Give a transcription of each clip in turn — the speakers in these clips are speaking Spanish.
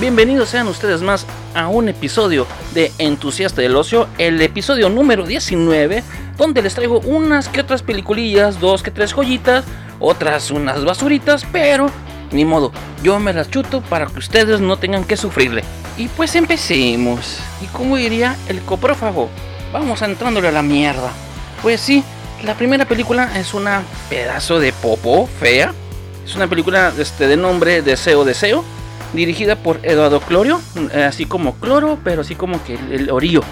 Bienvenidos sean ustedes más a un episodio de Entusiasta del Ocio, el episodio número 19, donde les traigo unas que otras peliculillas, dos que tres joyitas, otras unas basuritas, pero ni modo, yo me las chuto para que ustedes no tengan que sufrirle. Y pues empecemos. Y como diría el coprófago, vamos entrándole a la mierda. Pues sí, la primera película es una pedazo de popo fea. Es una película este, de nombre Deseo Deseo, dirigida por Eduardo Clorio, eh, así como Cloro, pero así como que el, orío.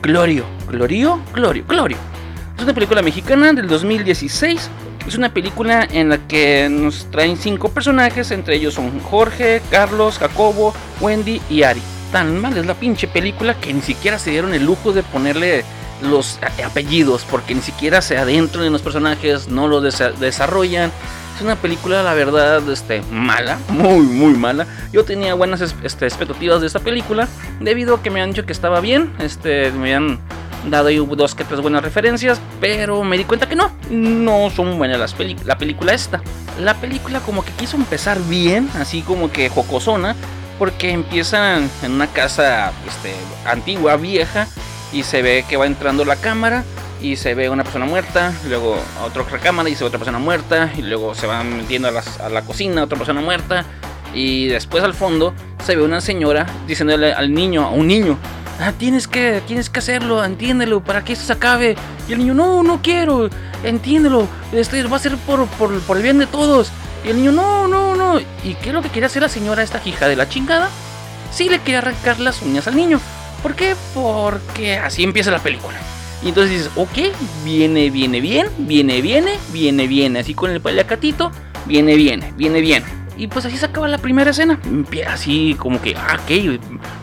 Clorio, Clorio, Clorio, Clorio. Es una película mexicana del 2016. Es una película en la que nos traen cinco personajes, entre ellos son Jorge, Carlos, Jacobo, Wendy y Ari. Tan mal es la pinche película que ni siquiera se dieron el lujo de ponerle los apellidos, porque ni siquiera se adentran en los personajes, no lo desarrollan. Es una película, la verdad, este, mala, muy, muy mala. Yo tenía buenas este, expectativas de esta película, debido a que me han dicho que estaba bien, este, me han dado dos que tres buenas referencias, pero me di cuenta que no, no son buenas las la película esta. La película como que quiso empezar bien, así como que jocosona, porque empiezan en una casa este, antigua, vieja, y se ve que va entrando la cámara y se ve una persona muerta, luego otra cámara y se ve otra persona muerta, y luego se van metiendo a, la cocina, otra persona muerta, y después al fondo se ve una señora diciéndole al niño, a un niño, ah, tienes que, tienes que hacerlo, entiéndelo, para que esto se acabe. Y el niño, no, no quiero, entiéndelo, este va a ser por, por, el bien de todos. Y el niño, no, no, no. ¿Y qué es lo que quería hacer la señora, esta hija de la chingada? Sí le quería arrancar las uñas al niño. ¿Por qué? Porque así empieza la película. Y entonces dices, ok, viene, viene, bien, viene, viene, viene, viene. Así con el paliacatito, viene, viene, viene, bien. Y pues así se acaba la primera escena. Así como que, ah, ok,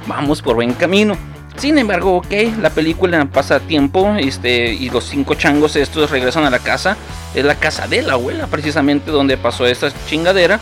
vamos por buen camino. Sin embargo, ok, la película pasa tiempo este, y los cinco changos estos regresan a la casa. Es la casa de la abuela, precisamente donde pasó esta chingadera.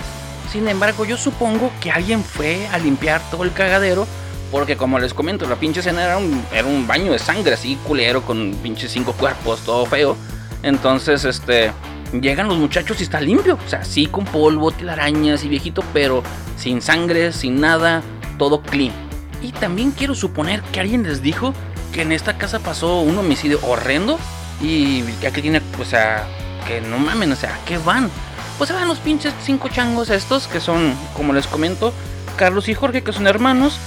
Sin embargo, yo supongo que alguien fue a limpiar todo el cagadero porque como les comento, la pinche escena era un, era un baño de sangre así culero con pinches cinco cuerpos, todo feo. Entonces, este, llegan los muchachos y está limpio. O sea, sí con polvo, telarañas y viejito, pero sin sangre, sin nada, todo clean. Y también quiero suponer que alguien les dijo que en esta casa pasó un homicidio horrendo y que aquí tiene, o sea, que no mamen, o sea, ¿a qué van? Pues se van los pinches cinco changos estos que son, como les comento, Carlos y Jorge, que son hermanos,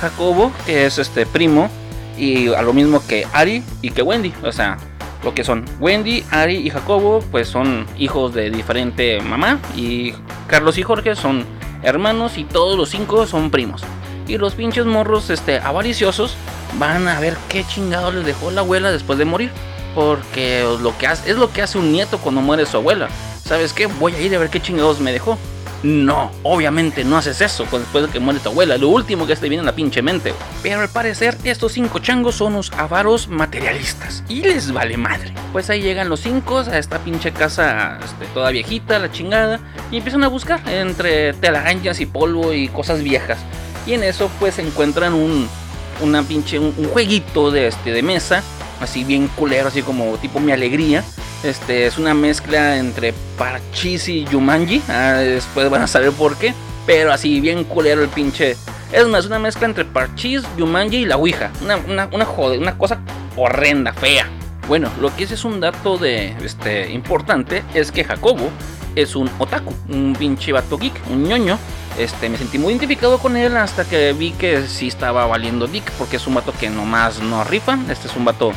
Jacobo, que es este primo, y a lo mismo que Ari y que Wendy, o sea, lo que son Wendy, Ari y Jacobo, pues son hijos de diferente mamá, y Carlos y Jorge son hermanos y todos los cinco son primos. Y los pinches morros este, avariciosos van a ver qué chingado les dejó la abuela después de morir. Porque lo que es lo que hace un nieto cuando muere su abuela. ¿Sabes qué? Voy a ir a ver qué chingados me dejó. No, obviamente no haces eso después de que muere tu abuela. Lo último que te viene en la pinche mente. Pero al parecer, estos cinco changos son unos avaros materialistas. Y les vale madre. Pues ahí llegan los cinco a esta pinche casa este, toda viejita, la chingada. Y empiezan a buscar entre telarañas y polvo y cosas viejas. Y en eso pues encuentran un, una pinche, un, jueguito de, este, de mesa. Así bien culero, así como tipo mi alegría este es una mezcla entre Parchis y Yumanji. Ah, después van a saber por qué. Pero así bien culero el pinche. Es más, una mezcla entre Parchis, Yumanji y la Ouija. Una, una, una, una cosa horrenda, fea. Bueno, lo que es es un dato de este importante es que Jacobo es un otaku, un pinche vato geek, un ñoño. Este, me sentí muy identificado con él hasta que vi que sí estaba valiendo dick, porque es un vato que nomás no rifa. Este es un vato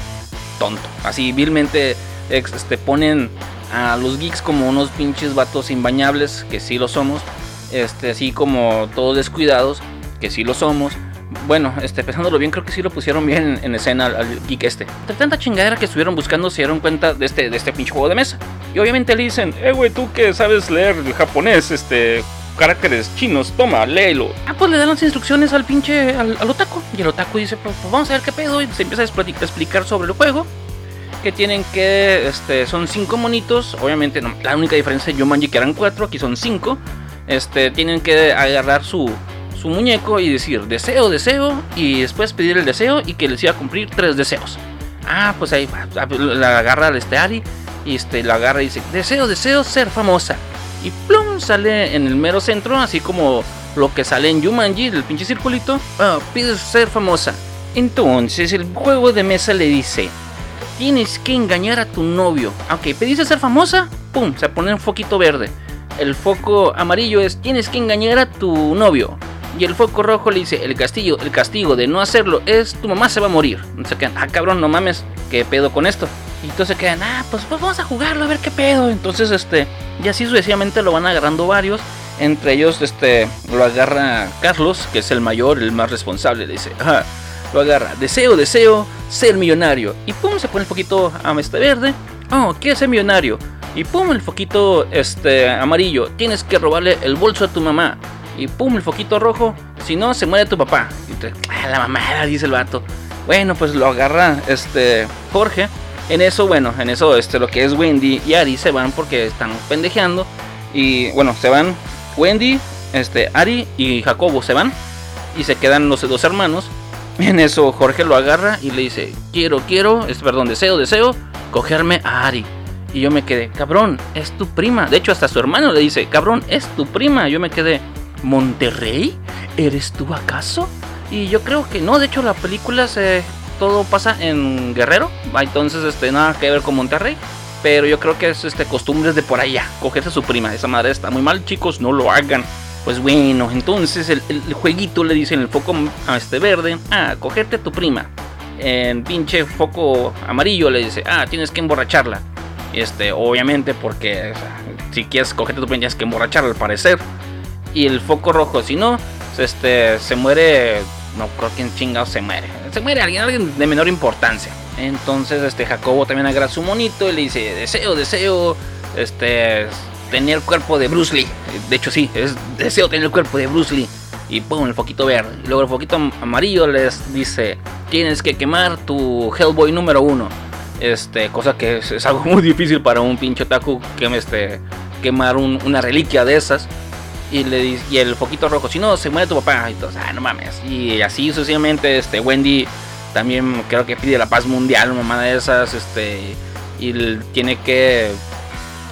tonto. Así vilmente este, ponen a los geeks como unos pinches vatos imbañables, que sí lo somos, este, así como todos descuidados, que sí lo somos. Bueno, este, pensándolo bien, creo que sí lo pusieron bien en, escena al, geek este. De tanta chingadera que estuvieron buscando, se dieron cuenta de este, de este pinche juego de mesa. Y obviamente le dicen, eh, güey, tú que sabes leer japonés, este, caracteres chinos, toma, léelo. Ah, pues le dan las instrucciones al pinche, al, otaku. Y el otaku dice, pues, pues, vamos a ver qué pedo. Y se empieza a explicar sobre el juego que tienen que, este, son cinco monitos, obviamente no, la única diferencia de Jumanji que eran cuatro, aquí son cinco, este, tienen que agarrar su, su muñeco y decir deseo, deseo, y después pedir el deseo y que les iba a cumplir tres deseos. Ah, pues ahí la agarra al este Ari, y este, la agarra y dice, deseo, deseo ser famosa. Y plum, sale en el mero centro, así como lo que sale en Jumanji, el pinche circulito, ah, pides ser famosa. Entonces el juego de mesa le dice, tienes que engañar a tu novio. Ok, pediste ser famosa, pum, se pone un foquito verde. El foco amarillo es, tienes que engañar a tu novio. Y el foco rojo le dice, el castigo, el castigo de no hacerlo es, tu mamá se va a morir. Entonces quedan, ah cabrón, no mames, ¿qué pedo con esto? Y entonces quedan, ah, pues, pues vamos a jugarlo, a ver qué pedo. Entonces, este, y así sucesivamente lo van agarrando varios. Entre ellos, este, lo agarra Carlos, que es el mayor, el más responsable. Le dice, ah, lo agarra, deseo, deseo ser millonario. Y pum, se pone el poquito a este verde. Oh, ¿quieres ser millonario? Y pum, el foquito este, amarillo. Tienes que robarle el bolso a tu mamá. Y pum, el foquito rojo. Si no, se muere tu papá. Y te, ah, la mamá, dice el vato. Bueno, pues lo agarra este Jorge. En eso, bueno, en eso, este, lo que es Wendy y Ari se van porque están pendejeando. Y bueno, se van Wendy, este, Ari y Jacobo se van. Y se quedan los dos hermanos. En eso Jorge lo agarra y le dice, quiero, quiero, es, perdón, deseo, deseo, cogerme a Ari. Y yo me quedé, cabrón, es tu prima. De hecho, hasta su hermano le dice, cabrón, es tu prima. Yo me quedé, ¿Monterrey? ¿Eres tú acaso? Y yo creo que no, de hecho la película se todo pasa en Guerrero, entonces este nada que ver con Monterrey, pero yo creo que es este costumbres de por allá, cogerse a su prima, esa madre está muy mal, chicos, no lo hagan. Pues bueno, entonces el, jueguito le dice en el foco a este verde, ah, cogerte a tu prima. En pinche foco amarillo le dice, ah, tienes que emborracharla. Este, obviamente, porque si quieres cogerte a tu prima tienes que emborracharla al parecer y el foco rojo. Si no, este, se muere. No creo que en chingado se muere. Se muere alguien, alguien de menor importancia. Entonces, este Jacobo también agarra su monito y le dice: Deseo, deseo. Este. Tener el cuerpo de Bruce Lee. De hecho, sí, es deseo tener el cuerpo de Bruce Lee. Y pum, el foquito verde. Luego el foquito amarillo les dice: Tienes que quemar tu Hellboy número uno. Este, cosa que es, algo muy difícil para un pinche otaku que este, quemar una reliquia de esas y le y el foquito rojo, si no, se muere tu papá. Y todos, ah, no mames. Y así sucesivamente, este, Wendy también creo que pide la paz mundial, mamá de esas, este, y tiene que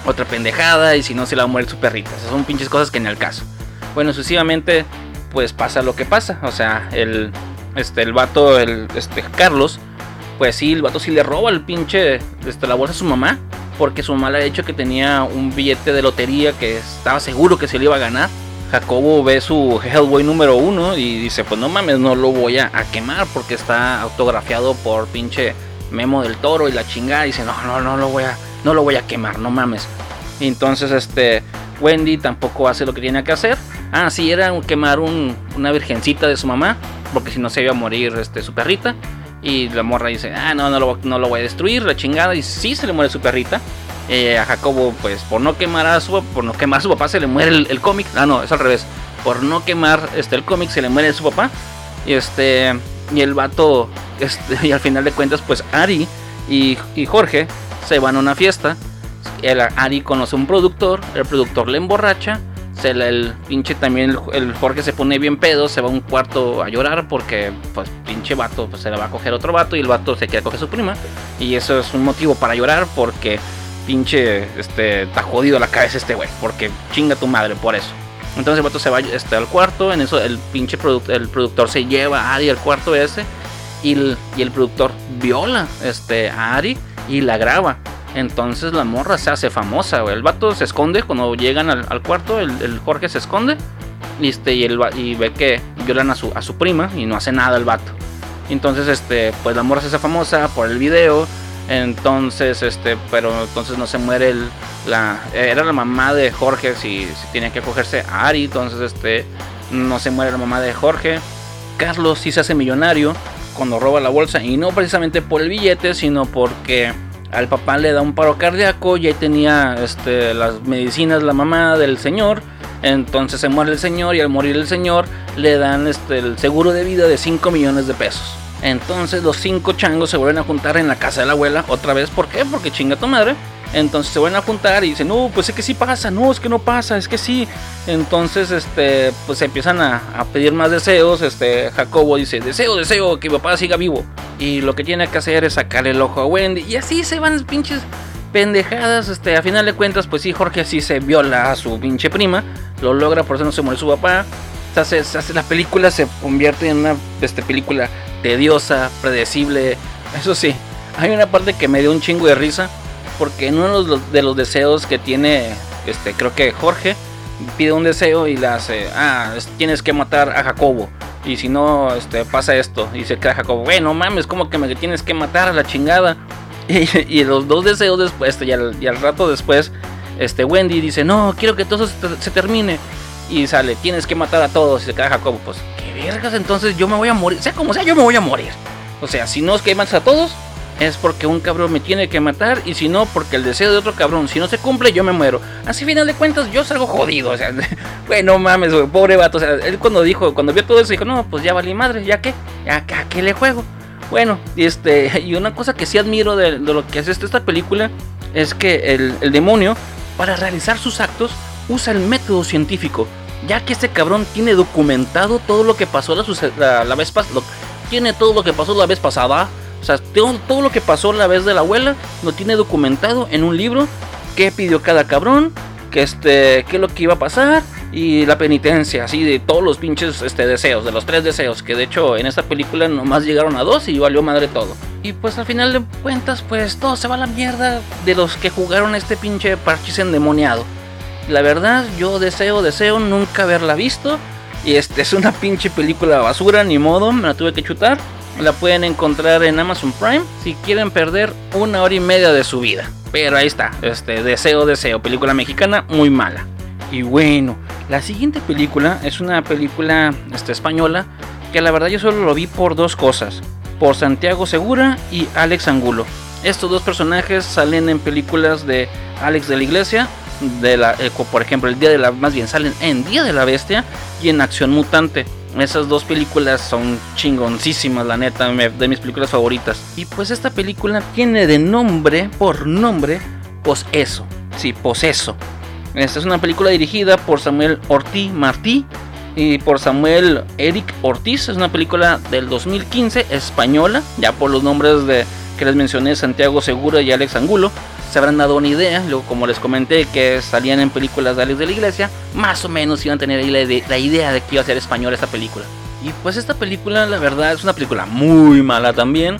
otra pendejada, y si no, se la va a morir su perrita. Esas son pinches cosas que en el caso. Bueno, sucesivamente, pues pasa lo que pasa. O sea, el, este, el vato, el, este, Carlos, pues sí, el vato sí le roba el pinche, este, la bolsa a su mamá porque su mamá le ha dicho que tenía un billete de lotería que estaba seguro que se le iba a ganar. Jacobo ve su Hellboy número uno y dice, pues no mames, no lo voy a, quemar porque está autografiado por pinche Memo del Toro y la chingada. Dice, no, no, no lo voy a, no lo voy a quemar, no mames. Y entonces este Wendy tampoco hace lo que tiene que hacer. Ah, sí, era quemar una virgencita de su mamá, porque si no se iba a morir este, su perrita. Y la morra dice, ah, no, no lo, no lo voy a destruir, la chingada. Y sí se le muere su perrita. Eh, a Jacobo, pues por no quemar a su, por no quemar a su papá, se le muere el, cómic. Ah, no, es al revés. Por no quemar este, el cómic, se le muere su papá. Y este. Y el vato. Este, y al final de cuentas, pues Ari y, Jorge se van a una fiesta. El, Ari conoce a un productor. El productor le emborracha se el pinche también el, Jorge se pone bien pedo, se va a un cuarto a llorar porque pues pinche vato pues, se le va a coger otro vato y el vato se quiere coger su prima y eso es un motivo para llorar porque pinche este está jodido la cabeza este güey, porque chinga tu madre por eso. Entonces el vato se va este, al cuarto, en eso el pinche el productor se lleva a Ari al cuarto ese y el, y el productor viola este, a Ari y la graba. Entonces la morra se hace famosa, El vato se esconde cuando llegan al, cuarto, el, Jorge se esconde este, y, el, y ve que violan a su, a su prima y no hace nada el vato. Entonces, este, pues la morra se hace famosa por el video. Entonces, este, pero entonces no se muere el, la, era la mamá de Jorge si, si tenía que acogerse a Ari. Entonces, este, no se muere la mamá de Jorge. Carlos sí se hace millonario cuando roba la bolsa y no precisamente por el billete, sino porque al papá le da un paro cardíaco y ahí tenía este, las medicinas la mamá del señor. Entonces se muere el señor y al morir el señor le dan este, el seguro de vida de 5 millones de pesos. Entonces los cinco changos se vuelven a juntar en la casa de la abuela otra vez. ¿Por qué? Porque chinga tu madre. Entonces se vuelven a juntar y dicen, no, pues es que sí pasa, no, es que no pasa, es que sí. Entonces, este, pues se empiezan a, pedir más deseos. Este, Jacobo dice, deseo, deseo, que mi papá siga vivo. Y lo que tiene que hacer es sacar el ojo a Wendy. Y así se van pinches pendejadas. Este, a final de cuentas, pues sí, Jorge sí se viola a su pinche prima. Lo logra, por eso no se muere su papá. neta, se, la película se convierte en una este, película tediosa, predecible. Eso sí, hay una parte que me dio un chingo de risa. Porque en uno de los, deseos que tiene, este, creo que Jorge, pide un deseo y le hace, ah, tienes que matar a Jacobo. Y si no, este, pasa esto. Y se queda Jacobo, bueno, mames, como que me tienes que matar a la chingada. Y, los dos deseos después, y al, y al rato después, este Wendy dice, no, quiero que todo se, termine. Y sale, tienes que matar a todos. Y se queda Jacobo, pues, qué vergas, entonces yo me voy a morir. Sea como sea, yo me voy a morir. O sea, si no es que matas a todos, es porque un cabrón me tiene que matar. Y si no, porque el deseo de otro cabrón, si no se cumple, yo me muero. Así, final de cuentas, yo salgo jodido. O sea, bueno, mames, pobre vato. O sea, él cuando dijo, cuando vio todo eso, dijo, no, pues ya valí madre, ¿ya qué? ¿Ya a qué le juego? Bueno, este, y una cosa que sí admiro de, lo que hace esta película es que el demonio para realizar sus actos usa el método científico, ya que este cabrón tiene documentado todo lo que pasó la, vez pasada, tiene todo lo que pasó la vez pasada, o sea, todo, todo lo que pasó la vez de la abuela lo tiene documentado en un libro, qué pidió cada cabrón, que este, qué es lo que iba a pasar y la penitencia, así de todos los pinches este, deseos, de los tres deseos, que de hecho en esta película nomás llegaron a dos y valió madre todo. Y pues al final de cuentas, pues todo se va a la mierda de los que jugaron este pinche parchís endemoniado. La verdad, yo deseo, deseo nunca haberla visto. Y este es una pinche película basura, ni modo, me la tuve que chutar. La pueden encontrar en Amazon Prime si quieren perder una hora y media de su vida. Pero ahí está, este deseo, deseo, película mexicana muy mala. Y bueno, la siguiente película es una película este, española que la verdad yo solo lo vi por dos cosas. Por Santiago Segura y Alex Angulo. Estos dos personajes salen en películas de Alex de la Iglesia, de la, eh, por ejemplo, el Día de la, más bien salen en Día de la Bestia y en Acción Mutante. Esas dos películas son chingoncísimas, la neta, de mis películas favoritas. Y pues esta película tiene de nombre, por nombre, Poseso. Sí, Poseso. Esta es una película dirigida por Samuel Ortiz Martí y por Samuel Eric Ortiz. Es una película del 2015 española, ya por los nombres de que les mencioné, Santiago Segura y Alex Angulo. Se habrán dado una idea, luego como les comenté que salían en películas de Alex de la Iglesia, más o menos iban a tener la, la idea de que iba a ser española esta película. Y pues esta película, la verdad, es una película muy mala también.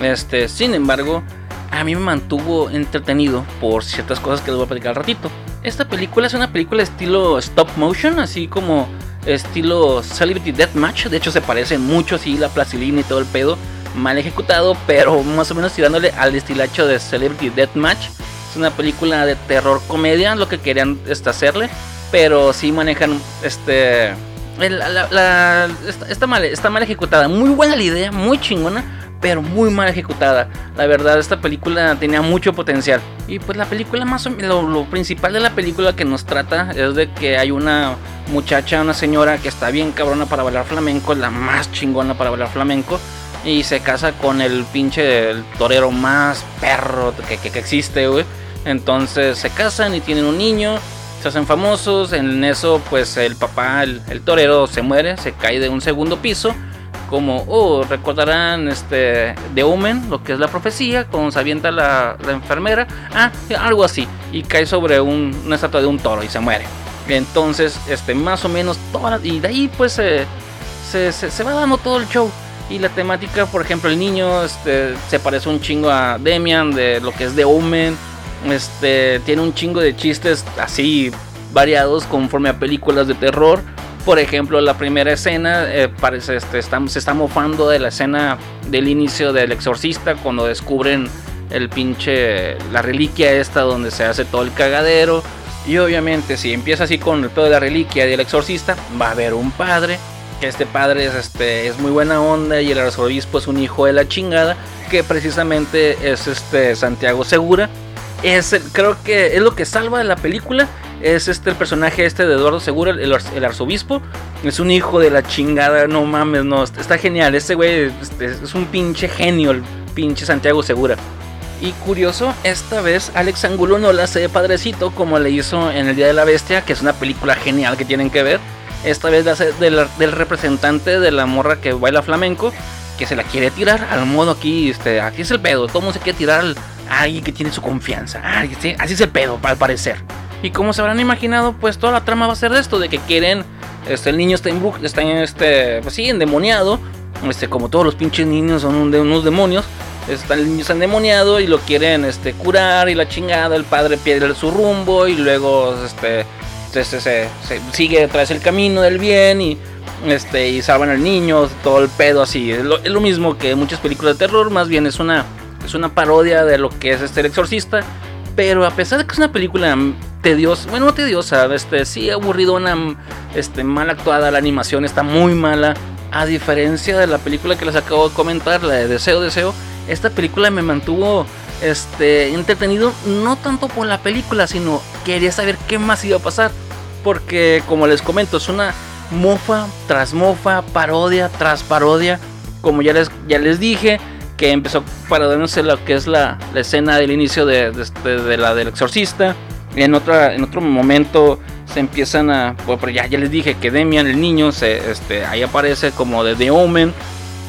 Este, sin embargo, a mí me mantuvo entretenido por ciertas cosas que les voy a platicar al ratito. Esta película es una película estilo stop motion, así como estilo Celebrity Deathmatch. De hecho, se parece mucho así la plastilina y todo el pedo. Mal ejecutado, pero más o menos tirándole al estilacho de Celebrity Deathmatch. Es una película de terror comedia, lo que querían este, hacerle. Pero sí manejan este. está, mal, está mal ejecutada. Muy buena la idea, muy chingona pero muy mal ejecutada. La verdad, esta película tenía mucho potencial. Y pues la película más o menos, lo, principal de la película que nos trata es de que hay una muchacha, una señora que está bien cabrona para bailar flamenco, la más chingona para bailar flamenco. Y se casa con el pinche torero más perro que, que, existe, güey. Entonces se casan y tienen un niño, se hacen famosos. En eso, pues el papá, el torero, se muere, se cae de un segundo piso como, oh, recordarán este de Omen, lo que es la profecía, cuando se avienta la, enfermera, ah, algo así, y cae sobre una estatua de un toro y se muere. Entonces, este, más o menos, y de ahí pues se, se, va dando todo el show. Y la temática, por ejemplo, el niño este, se parece un chingo a Demian de lo que es de Omen. Este, tiene un chingo de chistes así variados conforme a películas de terror. Por ejemplo, la primera escena eh, parece este, se está mofando de la escena del inicio del exorcista cuando descubren el pinche la reliquia esta donde se hace todo el cagadero. Y obviamente si empieza así con el pedo de la reliquia del exorcista, va a haber un padre, que este padre es, este, es muy buena onda y el arzobispo es un hijo de la chingada, que precisamente es este Santiago Segura. Es, creo que es lo que salva de la película es este el personaje este de Eduardo Segura, el, arzobispo. Es un hijo de la chingada, no mames, no, está genial. Ese güey este, es un pinche genio, el pinche Santiago Segura. Y curioso, esta vez Alex Angulo no la hace de padrecito como le hizo en El Día de la Bestia, que es una película genial que tienen que ver. Esta vez la del, representante de la morra que baila flamenco, que se la quiere tirar al modo aquí, este, aquí es el pedo, todo mundo se quiere tirar a alguien que tiene su confianza. así es el pedo, al parecer. Y como se habrán imaginado, pues toda la trama va a ser de esto, de que quieren Este, el niño está en está en este, pues sí, endemoniado. Este, como todos los pinches niños son unos demonios. Está, el niño está endemoniado y lo quieren este, curar y la chingada. El padre pierde su rumbo y luego este, este se, sigue detrás el camino del bien y, este, y salvan al niño. Todo el pedo así. Es lo, es lo mismo que muchas películas de terror. Más bien es una, es una parodia de lo que es este el exorcista. Pero a pesar de que es una película tediosa, bueno, no tediosa, este, sí aburridona, este, mal actuada, la animación está muy mala. A diferencia de la película que les acabo de comentar, la de Deseo, Deseo, esta película me mantuvo este, entretenido, no tanto por la película, sino quería saber qué más iba a pasar. Porque, como les comento, es una mofa tras mofa, parodia tras parodia. Como ya les, ya les dije, que empezó parodiándose lo que es la, la escena del inicio de, este, de, la del exorcista. En, otra, en otro momento se empiezan a. Pues, ya, ya les dije que Demian, el niño, se, este, ahí aparece como de The Omen.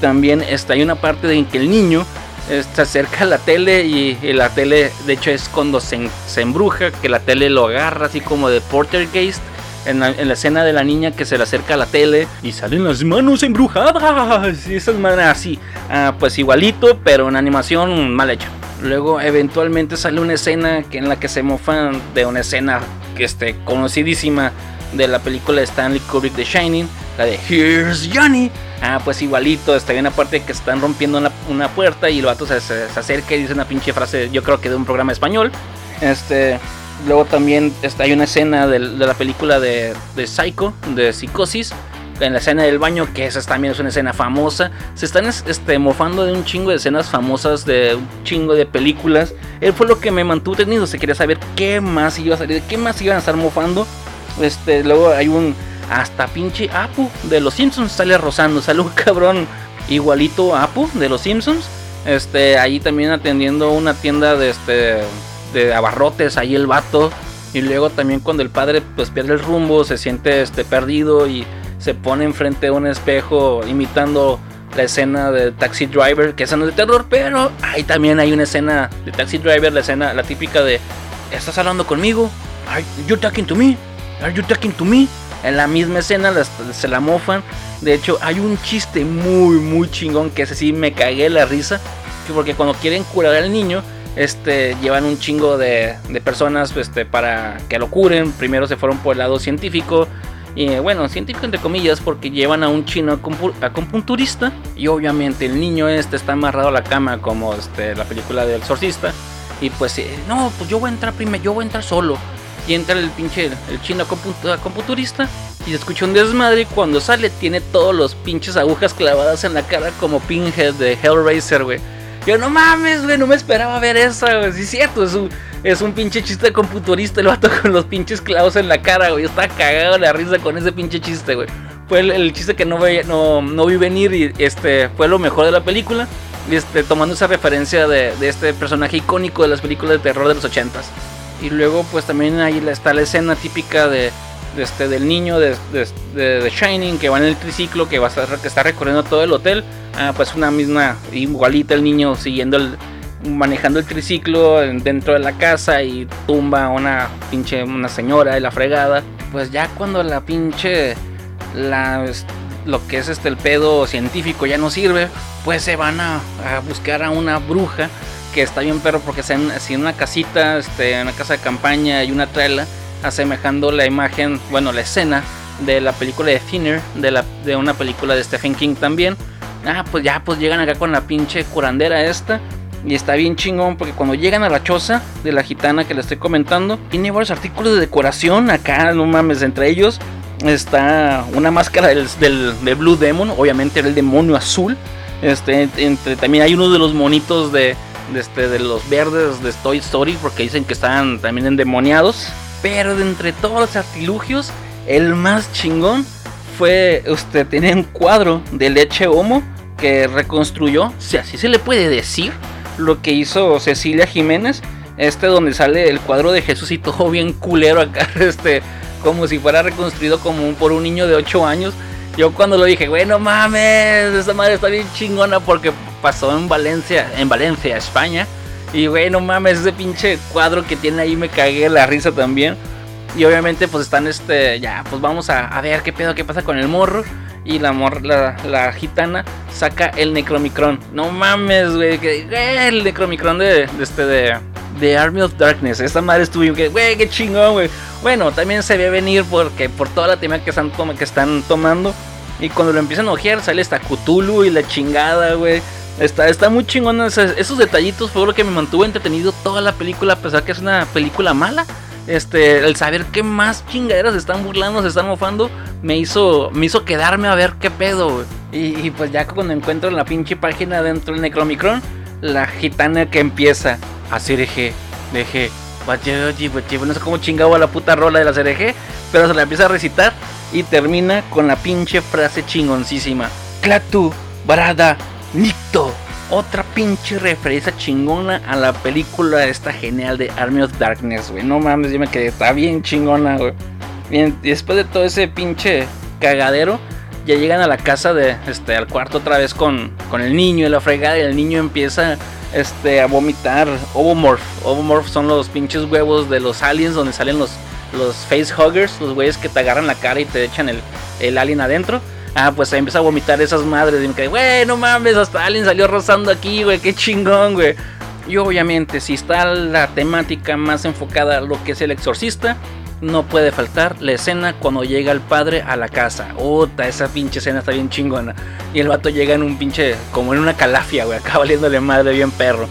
También está, hay una parte en que el niño se acerca a la tele y, la tele, de hecho, es cuando se, se, embruja, que la tele lo agarra así como de Portergeist en la, escena de la niña que se le acerca a la tele y salen las manos embrujadas. Y esas manos así, ah, pues igualito, pero en animación mal hecha. Luego eventualmente sale una escena que en la que se mofan de una escena que esté conocidísima de la película de Stanley Kubrick The Shining, la de Here's Johnny. Ah, pues igualito, está bien aparte que están rompiendo una, puerta y el vato se, se, acerca y dice una pinche frase, yo creo que de un programa español. Este, Luego también está, hay una escena de, la película de, de, Psycho, de Psicosis, en la escena del baño, que esa también es una escena famosa. Se están este, mofando de un chingo de escenas famosas, de un chingo de películas. Él fue lo que me mantuvo tenido, se quería saber qué más iba a salir, qué más iban a estar mofando. Este, luego hay un hasta pinche Apu de los Simpsons sale rozando, sale un cabrón igualito a Apu de los Simpsons. Este, ahí también atendiendo una tienda de este de abarrotes ahí el vato. Y luego también cuando el padre pues pierde el rumbo, se siente este perdido y se pone enfrente de un espejo imitando la escena de Taxi Driver, que esa no es de terror, pero ahí también hay una escena de Taxi Driver, la escena, la típica de ¿Estás hablando conmigo? Are you talking to me? Are you talking to me? En la misma escena se la mofan. De hecho, hay un chiste muy, muy chingón que ese sí me cagué la risa. Porque cuando quieren curar al niño, este, llevan un chingo de, personas este, para que lo curen. Primero se fueron por el lado científico. Y bueno, científico entre comillas, porque llevan a un chino acupunturista. Y obviamente el niño este está amarrado a la cama, como este, la película del exorcista. Y pues, eh, no, pues yo voy a entrar primero, yo voy a entrar solo. Y entra el pinche, el chino acupunturista. Y se escucha un desmadre. Y cuando sale, tiene todos los pinches agujas clavadas en la cara, como Pinhead de Hellraiser, güey. Yo no mames, güey, no me esperaba ver eso, güey. Sí, es cierto, es un, es un pinche chiste computurista el vato con los pinches clavos en la cara, güey. Estaba cagado la risa con ese pinche chiste, güey. Fue el, chiste que no, veía, no, no vi venir y este fue lo mejor de la película. Este, tomando esa referencia de, de este personaje icónico de las películas de terror de los ochentas. Y luego, pues también ahí está la escena típica de este, del niño de, de, Shining que va en el triciclo, que, va que está recorriendo todo el hotel. Ah, pues una misma, igualita el niño siguiendo el, manejando el triciclo dentro de la casa y tumba a una pinche una señora de la fregada. Pues ya cuando la pinche la lo que es este el pedo científico ya no sirve, pues se van a, buscar a una bruja que está bien perro porque está en, en una casita, este, una casa de campaña y una trela asemejando la imagen, bueno, la escena de la película de Thinner, de, la, de una película de Stephen King también. Ah, pues ya, pues llegan acá con la pinche curandera esta. Y está bien chingón porque cuando llegan a la choza de la gitana que le estoy comentando, tiene varios artículos de decoración acá, no mames, entre ellos está una máscara del, del, Blue Demon, obviamente era el demonio azul. Este, entre, también hay uno de los monitos de, este, de los verdes de Toy Story porque dicen que están también endemoniados. Pero de entre todos los artilugios, el más chingón fue, usted tiene un cuadro de leche homo que reconstruyó, si así se le puede decir, lo que hizo Cecilia Jiménez. Este donde sale el cuadro de Jesús y todo bien culero acá, este, como si fuera reconstruido como por un niño de 8 años. Yo cuando lo dije, bueno mames, esta madre está bien chingona porque pasó en Valencia, en Valencia, España. Y güey, no mames, ese pinche cuadro que tiene ahí me cagué la risa también. Y obviamente pues están este, ya, pues vamos a, ver qué pedo, qué pasa con el morro. Y la, la, la gitana saca el Necromicron. No mames, güey, el Necromicron de, este de, de Army of Darkness. Esta madre estuvo, güey, qué chingón, güey. Bueno, también se ve venir porque por toda la tema que están, que están tomando. Y cuando lo empiezan a ojear, sale esta Cthulhu y la chingada, güey. Está, está muy chingón. Esos, detallitos fue lo que me mantuvo entretenido toda la película, a pesar que es una película mala. Este, el saber qué más chingaderas se están burlando, se están mofando, me hizo, me hizo quedarme a ver qué pedo, Y, pues ya cuando encuentro en la pinche página dentro del Necromicron, la gitana que empieza a CRG, deje, no sé cómo chingaba la puta rola de la CRG, pero se la empieza a recitar y termina con la pinche frase chingoncísima. Clatu, Barada, Nicto. Otra pinche referencia chingona a la película esta genial de Army of Darkness, güey. No mames, yo me quedé, está bien chingona, güey. Después de todo ese pinche cagadero, ya llegan a la casa de, este, al cuarto otra vez con, con el niño y la fregada y el niño empieza, este, a vomitar Ovomorph. Ovomorph son los pinches huevos de los aliens donde salen los, los face huggers, los güeyes que te agarran la cara y te echan el, el alien adentro. Ah, pues ahí empieza a vomitar esas madres. Y me quedé, güey, no mames, hasta alguien salió rozando aquí, güey, qué chingón, güey. Y obviamente, si está la temática más enfocada a lo que es el exorcista, no puede faltar la escena cuando llega el padre a la casa. Ota, esa pinche escena está bien chingona. Y el vato llega en un pinche, como en una calafia, güey, acá valiéndole madre bien perro.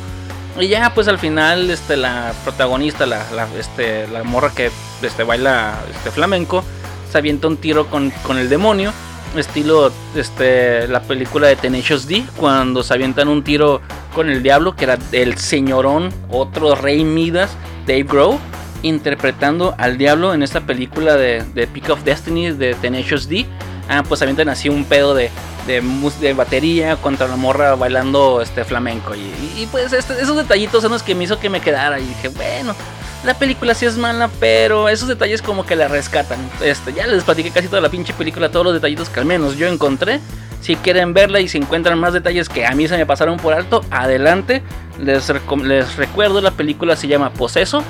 Y ya, pues al final, este, la protagonista, la, este, la morra que este, baila este, flamenco, se avienta un tiro con, con el demonio estilo este la película de Tenacious D cuando se avientan un tiro con el diablo que era el señorón otro rey Midas Dave Grohl interpretando al diablo en esta película de, de Peak of Destiny de Tenacious D. Ah pues avientan así un pedo de de, de batería contra la morra bailando este flamenco. Y, pues este, esos detallitos son los que me hizo que me quedara. Y dije bueno la película sí es mala, pero esos detalles como que la rescatan. Este, ya les platiqué casi toda la pinche película, todos los detallitos que al menos yo encontré. Si quieren verla y si encuentran más detalles que a mí se me pasaron por alto, adelante. Les, les recuerdo, la película se llama Poseso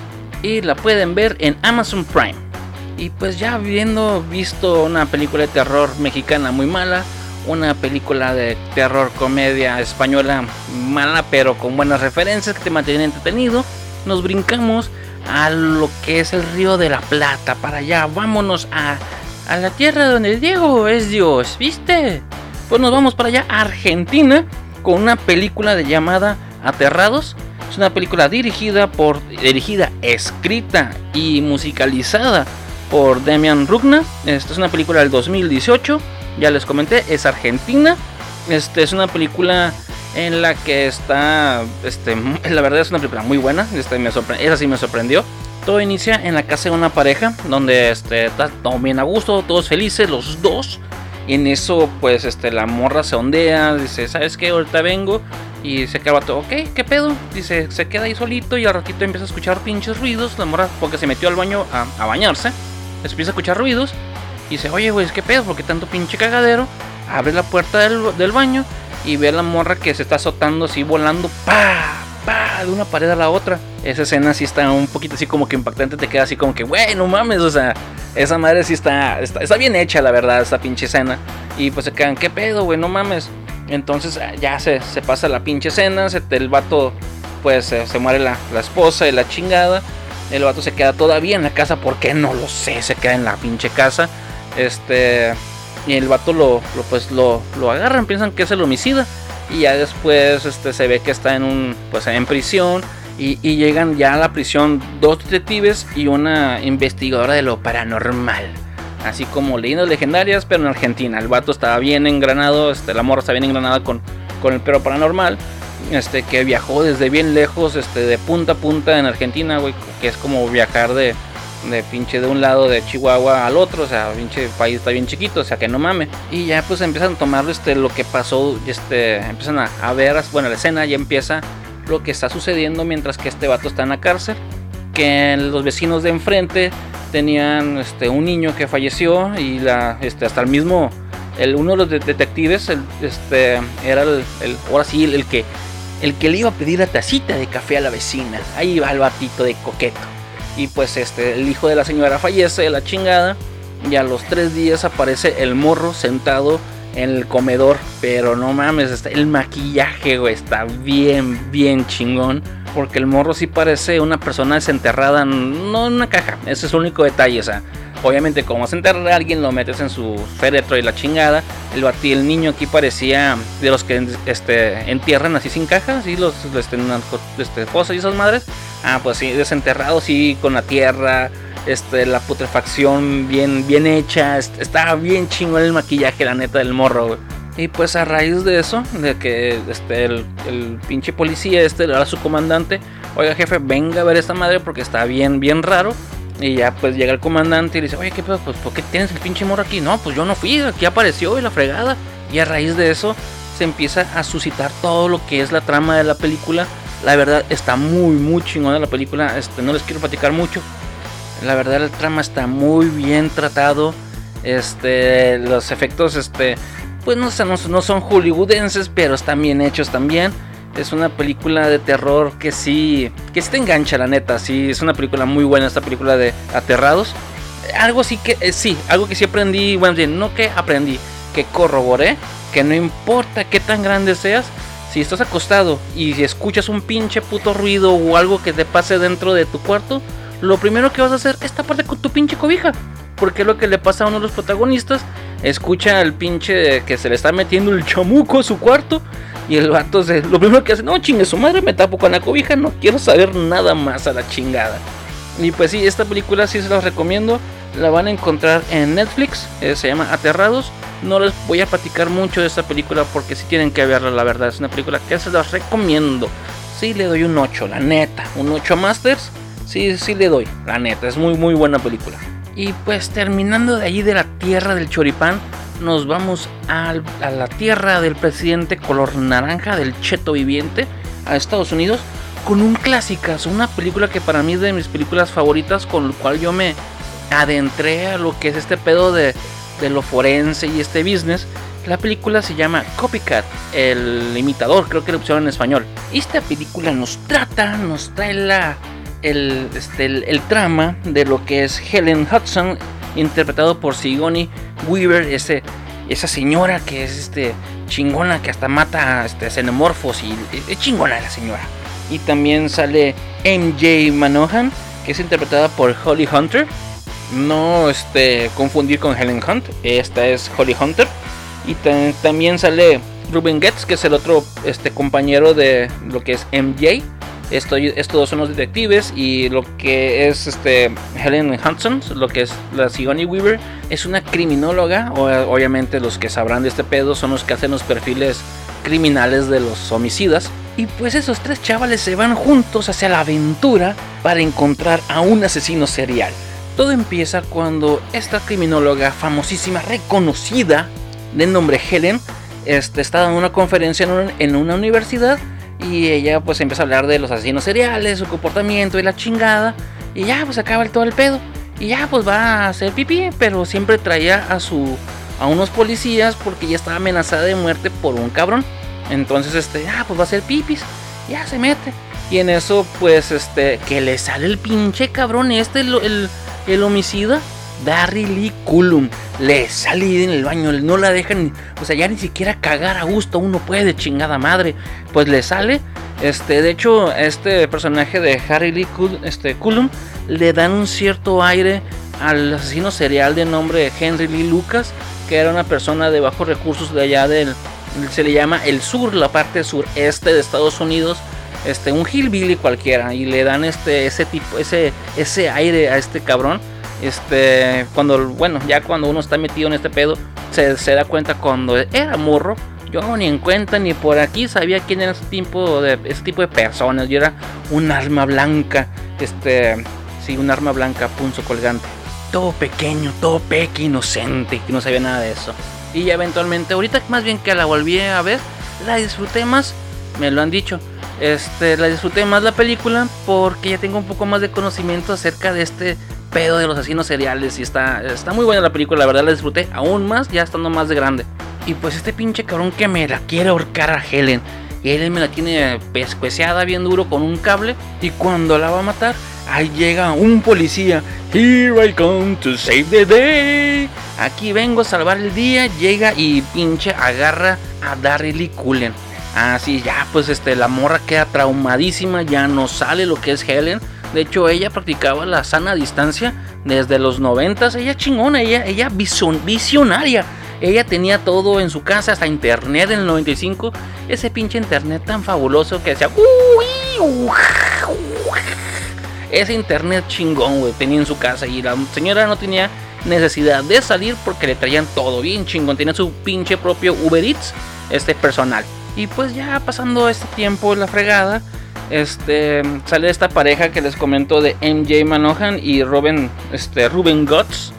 y la pueden ver en Amazon Prime. Y pues ya habiendo visto una película de terror mexicana muy mala, una película de terror comedia española mala pero con buenas referencias que te mantienen entretenido, nos brincamos a lo que es el río de la Plata, para allá, vámonos a, a la tierra donde Diego es Dios, ¿viste? Pues nos vamos para allá, Argentina, con una película de llamada Aterrados. Es una película dirigida por, dirigida, escrita y musicalizada por Demian Rugna. Esta es una película del 2018, ya les comenté, es argentina. Este es una película en la que está, este, la verdad es una película muy buena, este, me esa sí me sorprendió. Todo inicia en la casa de una pareja, donde este, está todo bien a gusto, todos felices, los dos. Y en eso, pues, este, la morra se ondea, dice, ¿sabes qué? Ahorita vengo. Y se queda todo, ok, ¿qué pedo? Dice, se queda ahí solito y al ratito empieza a escuchar pinches ruidos. La morra, porque se metió al baño a, bañarse, empieza a escuchar ruidos. Y dice, oye, güey, ¿qué pedo? ¿Por qué tanto pinche cagadero? Abre la puerta del, del baño y ve a la morra que se está azotando así volando, pa, pa, de una pared a la otra. Esa escena sí está un poquito así como que impactante, te queda así como que, güey, no mames, o sea, esa madre sí está, está, bien hecha, la verdad, esta pinche escena. Y pues se quedan, ¿qué pedo, güey? No mames. Entonces ah, ya se, se pasa la pinche escena, se, el vato, pues se muere la, la esposa y la chingada. El vato se queda todavía en la casa, ¿por qué? No lo sé, se queda en la pinche casa. Este y el vato lo, pues lo, lo, agarran, piensan que es el homicida. Y ya después este, se ve que está en un pues en prisión. Y, llegan ya a la prisión dos detectives y una investigadora de lo paranormal. Así como leyendas legendarias, pero en Argentina. El vato estaba bien engranado, este, la morra está bien engranada con, con el perro paranormal. Este, que viajó desde bien lejos, este, de punta a punta en Argentina, güey, que es como viajar de, de pinche de un lado de Chihuahua al otro, o sea, pinche país está bien chiquito, o sea que no mames. Y ya pues empiezan a tomar este lo que pasó, este, empiezan a, ver, bueno, la escena ya empieza lo que está sucediendo mientras que este vato está en la cárcel, que los vecinos de enfrente tenían este un niño que falleció y la este hasta el mismo el uno de los detectives el, este era el, el ahora sí el, que el que le iba a pedir la tacita de café a la vecina. Ahí va el batito de coqueto. Y pues este, el hijo de la señora fallece de la chingada. Y a los tres días aparece el morro sentado en el comedor. Pero no mames, está, el maquillaje, güey, está bien, bien chingón. Porque el morro sí parece una persona desenterrada, no en una caja. Ese es el único detalle, o sea. Obviamente, como se enterra a alguien, lo metes en su féretro y la chingada. El, el niño aquí parecía de los que este, entierran así sin caja, así los este, este, y esas madres. Ah, pues sí, desenterrado, sí, con la tierra, este, la putrefacción bien, bien hecha. Estaba bien chingón el maquillaje, la neta, del morro, Y pues a raíz de eso, de que este, el, el pinche policía, este, era su comandante, oiga jefe, venga a ver esta madre porque está bien, bien raro. Y ya pues llega el comandante y le dice, oye, ¿qué pedo? Pues ¿por qué tienes el pinche morro aquí? No, pues yo no fui, aquí apareció y la fregada. Y a raíz de eso se empieza a suscitar todo lo que es la trama de la película. La verdad está muy, muy chingona la película. Este, no les quiero platicar mucho. La verdad el trama está muy bien tratado. Este, los efectos, este, pues no, no, no son hollywoodenses, pero están bien hechos también. Es una película de terror que sí, que sí te engancha, la neta. Sí, es una película muy buena, esta película de Aterrados. Algo sí que, eh, sí, algo que sí aprendí, bueno, no que aprendí, que corroboré, que no importa qué tan grande seas, si estás acostado y escuchas un pinche puto ruido o algo que te pase dentro de tu cuarto, lo primero que vas a hacer es taparte con tu pinche cobija. Porque es lo que le pasa a uno de los protagonistas. Escucha al pinche que se le está metiendo el chamuco a su cuarto y el vato se, lo primero que hace, no chingue su madre, me tapo con la cobija, no quiero saber nada más a la chingada. Y pues sí, esta película sí se las recomiendo. La van a encontrar en Netflix, eh, se llama Aterrados. No les voy a platicar mucho de esta película porque si tienen que verla, la verdad. Es una película que se las recomiendo. Sí le doy un 8, la neta. Un 8 Masters. Sí, sí le doy, la neta. Es muy, muy buena película. Y pues terminando de allí de la tierra del choripán, nos vamos a, la tierra del presidente color naranja, del cheto viviente, a Estados Unidos, con un clásico, una película que para mí es de mis películas favoritas, con lo cual yo me adentré a lo que es este pedo de, de lo forense y este business. La película se llama Copycat, el imitador, creo que lo pusieron en español. Esta película nos trata, nos trae la, el, este, el, trama de lo que es Helen Hudson, interpretado por Sigourney Weaver, ese, esa señora que es este chingona que hasta mata este, xenomorfos y es chingona la señora. Y también sale MJ Manohan, que es interpretada por Holly Hunter. No este, confundir con Helen Hunt, esta es Holly Hunter. Y también sale Ruben Getz, que es el otro este, compañero de lo que es MJ estos son los detectives y lo que es este Helen Hudson, lo que es la Sigourney Weaver, es una criminóloga. obviamente los que sabrán de este pedo son los que hacen los perfiles criminales de los homicidas. Y pues esos tres chavales se van juntos hacia la aventura para encontrar a un asesino serial. Todo empieza cuando esta criminóloga famosísima, reconocida, de nombre Helen, este, está dando una conferencia en una universidad y ella pues empieza a hablar de los asesinos seriales, su comportamiento y la chingada. Y ya pues acaba el, todo el pedo. Y ya pues va a hacer pipí, pero siempre traía a su a unos policías porque ya estaba amenazada de muerte por un cabrón. Entonces este, ah, pues va a hacer pipis. Ya se mete. Y en eso pues este que le sale el pinche cabrón este el, el, el homicida Barry Lee Cullum le sale en el baño, no la dejan, o sea, ya ni siquiera cagar a gusto, uno puede, chingada madre. Pues le sale, este, de hecho, este personaje de Harry Lee este, Cullum le dan un cierto aire al asesino serial de nombre Henry Lee Lucas, que era una persona de bajos recursos de allá del, se le llama el sur, la parte sureste de Estados Unidos. Este, un hillbilly cualquiera y le dan este ese tipo ese ese aire a este cabrón este, cuando, bueno, ya cuando uno está metido en este pedo, se, da cuenta cuando era morro. Yo ni en cuenta ni por aquí sabía quién era ese tipo de, ese tipo de personas. Yo era un arma blanca, este, sí, un arma blanca, punzo colgante. Todo pequeño, todo peque, inocente, que no sabía nada de eso. Y eventualmente, ahorita más bien que la volví a ver, la disfruté más, me lo han dicho. Este, la disfruté más la película porque ya tengo un poco más de conocimiento acerca de este pedo de los asesinos seriales. Y está, está muy buena la película, la verdad la disfruté aún más ya estando más de grande. Y pues este pinche cabrón que me la quiere ahorcar a Helen. Y Helen me la tiene pescueceada bien duro con un cable. Y cuando la va a matar, Ahí llega un policía. Here I come to save the day. Aquí vengo a salvar el día. Llega y pinche agarra a Darryl Cullen. Así ya, pues este, la morra queda traumadísima. Ya no sale lo que es Helen. De hecho, ella practicaba la sana distancia desde los noventas. Ella chingona, ella, ella visionaria. Ella tenía todo en su casa, hasta internet en el 95. Ese pinche internet tan fabuloso que decía. Ese internet chingón, güey, tenía en su casa. Y la señora no tenía necesidad de salir porque le traían todo bien chingón. Tenía su pinche propio Uber Eats, este personal. Y pues ya pasando este tiempo la fregada, este sale esta pareja que les comento de MJ Manohan y Robin, este, Ruben Guts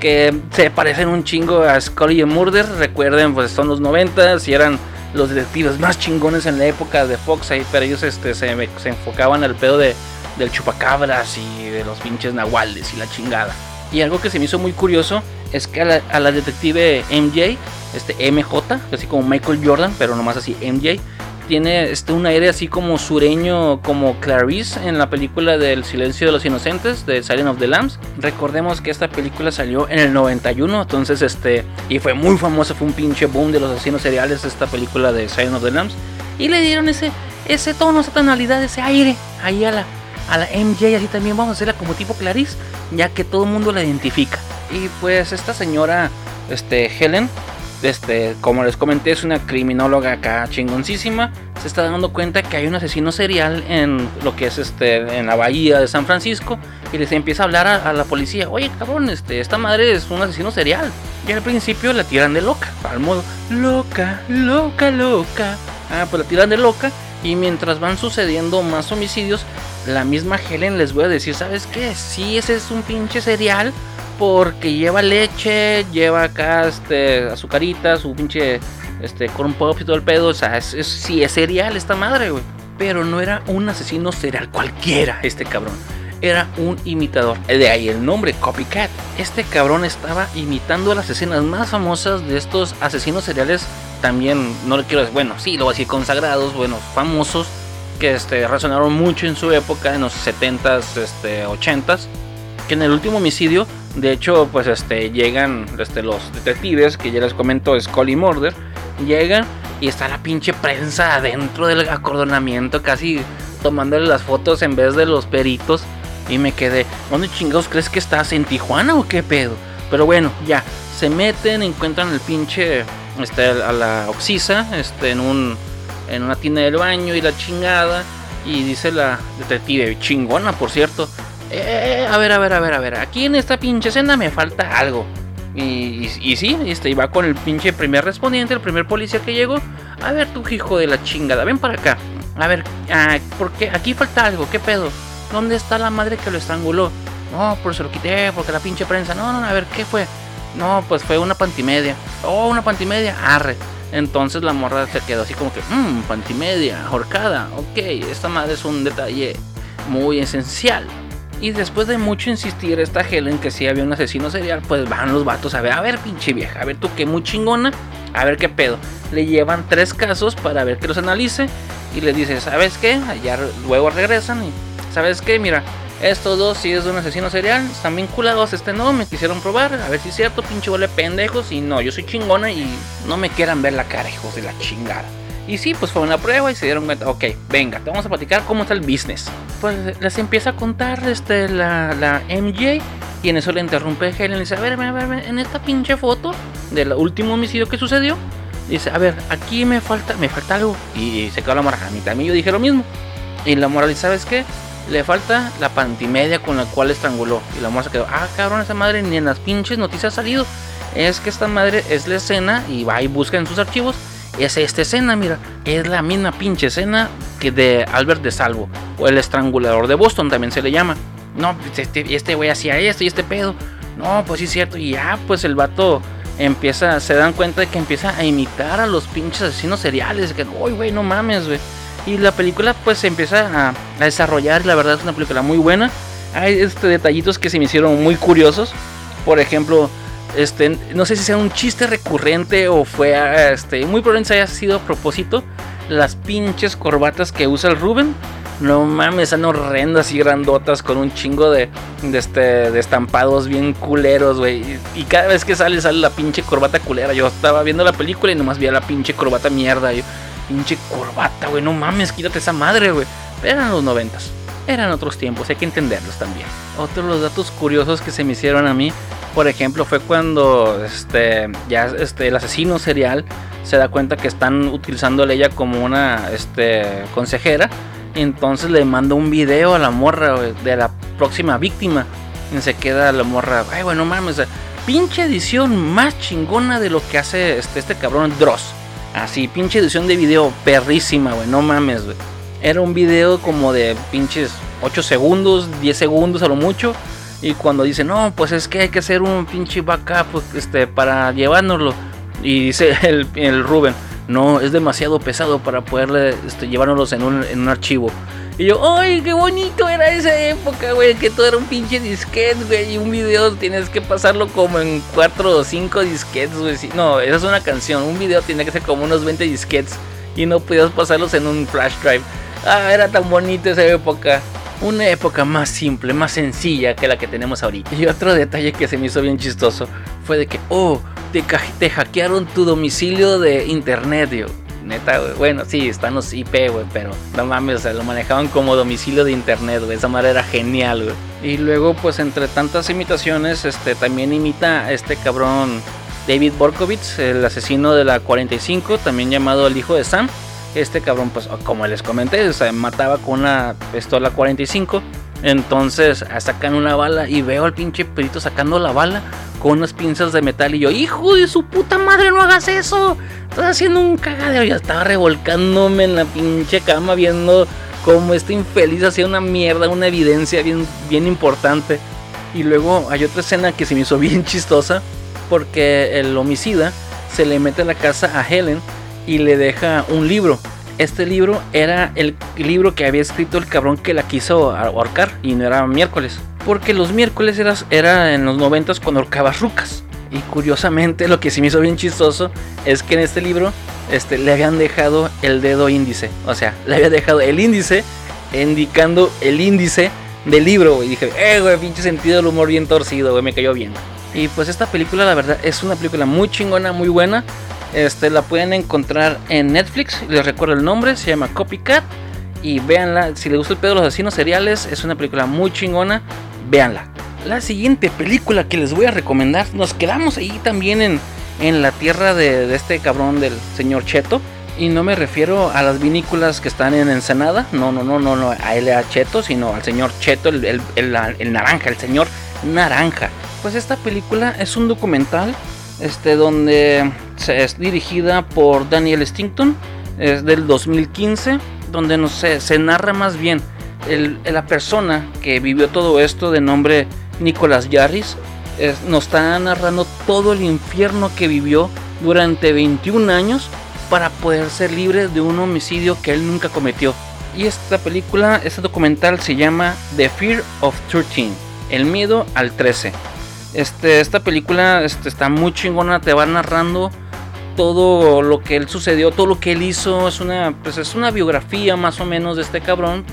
que se parecen un chingo a Scully y Murder. Recuerden, pues son los 90 y eran los detectives más chingones en la época de Fox. Ahí, pero ellos este, se, se enfocaban al pedo de, del chupacabras y de los pinches nahuales y la chingada. Y algo que se me hizo muy curioso es que a la, a la detective MJ, este MJ, así como Michael Jordan, pero nomás así MJ, tiene este, un aire así como sureño, como Clarice en la película del Silencio de los Inocentes, de Silent of the Lambs. Recordemos que esta película salió en el 91, entonces este, y fue muy famosa, fue un pinche boom de los asesinos seriales esta película de Silent of the Lambs. Y le dieron ese, ese tono, esa tonalidad, ese aire ahí a la, a la MJ, así también vamos a hacerla como tipo Clarice, ya que todo el mundo la identifica. Y pues esta señora, este, Helen, este, como les comenté, es una criminóloga acá chingoncísima. Se está dando cuenta que hay un asesino serial en lo que es este, en la bahía de San Francisco. Y les empieza a hablar a, la policía: Oye, cabrón, este, esta madre es un asesino serial. Y al principio la tiran de loca, al modo loca, loca, loca. Ah, pues la tiran de loca. Y mientras van sucediendo más homicidios, la misma Helen les voy a decir: ¿Sabes qué? Si ese es un pinche serial porque lleva leche, lleva acá este, azucarita, su pinche este, corn pop y todo el pedo. O sea, es, sí es cereal esta madre, güey. Pero no era un asesino serial cualquiera, este cabrón. Era un imitador. De ahí el nombre, Copycat. Este cabrón estaba imitando las escenas más famosas de estos asesinos seriales. También, no le quiero decir, bueno, sí, lo voy a decir consagrados, bueno, famosos. Que este, resonaron mucho en su época, en los 70s, este, 80s. Que en el último homicidio de hecho, pues este, llegan este, los detectives, que ya les comento, Scully Murder, llegan y está la pinche prensa adentro del acordonamiento, casi tomándole las fotos en vez de los peritos. Y me quedé, ¿dónde chingados crees que estás? ¿En Tijuana o qué pedo? Pero bueno, ya, se meten, encuentran el pinche, este, a la Oxisa, este, en un, en una tina del baño y la chingada. Y dice la detective, chingona por cierto, eh, a ver, a ver, a ver, a ver. Aquí en esta pinche escena me falta algo. Y, y, sí, este, iba con el pinche primer respondiente, el primer policía que llegó. A ver, tu hijo de la chingada, ven para acá. A ver, ah, porque aquí falta algo, ¿qué pedo? ¿Dónde está la madre que lo estranguló? No, por eso lo quité, porque la pinche prensa. No, no, a ver, ¿qué fue? No, pues fue una pantimedia. Oh, una pantimedia, arre. Entonces la morra se quedó así como que, mmm, pantimedia, ahorcada. Ok, esta madre es un detalle muy esencial. Y después de mucho insistir esta Helen que sí había un asesino serial, pues van los vatos a ver, a ver pinche vieja, a ver tú qué muy chingona, a ver qué pedo. Le llevan tres casos para ver que los analice y le dice, ¿sabes qué? Allá luego regresan y, ¿sabes qué? Mira, estos dos sí es de un asesino serial, están vinculados, este no, me quisieron probar, a ver si es cierto, pinche vale pendejos, y no, yo soy chingona y no me quieran ver la cara, hijos de la chingada. Y sí, pues fue una prueba y se dieron cuenta, ok, venga, te vamos a platicar cómo está el business. Pues les empieza a contar este, la, la MJ y en eso le interrumpe Helen y dice, a ver, a ver, en esta pinche foto del último homicidio que sucedió, dice, a ver, aquí me falta, me falta algo. Y se quedó la morra, a mí también yo dije lo mismo. Y la dice, ¿sabes qué? Le falta la pantimedia con la cual estranguló. Y la morra quedó, ah, cabrón, esa madre ni en las pinches noticias ha salido. Es que esta madre es la escena y va y busca en sus archivos es esta escena, mira, es la misma pinche escena que de Albert de Salvo, o el estrangulador de Boston también se le llama. No, pues este, este güey hacía esto y este pedo. No, pues sí es cierto. Y ya, pues el vato empieza, se dan cuenta de que empieza a imitar a los pinches asesinos seriales. Que, uy, güey, no mames, güey. Y la película pues se empieza a, a, desarrollar y la verdad es una película muy buena. Hay este, detallitos que se me hicieron muy curiosos. Por ejemplo, este, no sé si sea un chiste recurrente o fue este, muy probablemente haya sido a propósito. Las pinches corbatas que usa el Ruben. No mames, están horrendas y grandotas con un chingo de, de, este, de estampados bien culeros, güey. Y, cada vez que sale, sale la pinche corbata culera. Yo estaba viendo la película y nomás vi la pinche corbata mierda. Yo, pinche corbata, güey, no mames, quítate esa madre, güey. Pero eran los noventas. Eran otros tiempos, hay que entenderlos también. Otro de los datos curiosos que se me hicieron a mí, por ejemplo, fue cuando este, ya este, el asesino serial se da cuenta que están utilizando a ella como una este, consejera. Entonces le manda un video a la morra de la próxima víctima. Y se queda la morra, ay, bueno, mames, pinche edición más chingona de lo que hace este, este cabrón Dross. Así, pinche edición de video perrísima, güey, no mames, güey. Era un video como de pinches 8 segundos, 10 segundos a lo mucho. Y cuando dice, no, pues es que hay que hacer un pinche backup este, para llevárnoslo y dice el, Rubén, no, es demasiado pesado para poderle este, en un, en un archivo. Y yo, ¡ay, qué bonito era esa época, güey! Que todo era un pinche disquete, güey. Y un video tienes que pasarlo como en 4 o 5 disquetes, güey. No, esa es una canción. Un video tiene que ser como unos 20 disquetes. Y no podías pasarlos en un flash drive. Ah, era tan bonito esa época. Una época más simple, más sencilla que la que tenemos ahorita. Y otro detalle que se me hizo bien chistoso fue de que, oh, te, hackearon tu domicilio de internet, yo. Neta, güey. Bueno, sí, están los IP, güey, pero no mames, o sea, lo manejaban como domicilio de internet, güey. Esa madre era genial, güey. Y luego, pues, entre tantas imitaciones, este, también imita a este cabrón David Borkovitz, el asesino de la 45, también llamado el hijo de Sam. Este cabrón, pues, como les comenté, o sea, mataba con una pistola 45. Entonces sacan una bala y veo al pinche perito sacando la bala con unas pinzas de metal y yo, hijo de su puta madre, no hagas eso. Estás haciendo un cagadero. Ya estaba revolcándome en la pinche cama viendo cómo este infeliz hacía una mierda, una evidencia bien, bien importante. Y luego hay otra escena que se me hizo bien chistosa porque el homicida se le mete a la casa a Helen y le deja un libro. Este libro era el libro que había escrito el cabrón que la quiso ahorcar y no era miércoles. Porque los miércoles era, era en los noventas cuando ahorcabas rucas. Y curiosamente lo que sí me hizo bien chistoso es que en este libro este, le habían dejado el dedo índice. O sea, le había dejado el índice indicando el índice del libro. Y dije, eh, güey, pinche sentido del humor bien torcido, güey, me cayó bien. Y pues esta película, la verdad, es una película muy chingona, muy buena. Este, la pueden encontrar en Netflix. Les recuerdo el nombre, se llama Copycat. Y véanla, si les gusta el pedo de los asesinos seriales, es una película muy chingona véanla. La siguiente película que les voy a recomendar, nos quedamos ahí también en, en la tierra de, este cabrón del señor Cheto. Y no me refiero a las vinículas que están en Ensenada, no, no, no, no, no a L.A. Cheto, sino al señor Cheto, el, el, naranja, el señor naranja. Pues esta película es un documental este, donde es dirigida por Daniel Stington, es del 2015, donde no sé, se narra más bien la persona que vivió todo esto de nombre Nicolás Yarris nos está narrando todo el infierno que vivió durante 21 años para poder ser libre de un homicidio que él nunca cometió. Y esta película, este documental se llama The Fear of 13, el miedo al 13. Este, esta película este, está muy chingona, te va narrando todo lo que él sucedió, todo lo que él hizo, es una, pues es una biografía más o menos de este cabrón,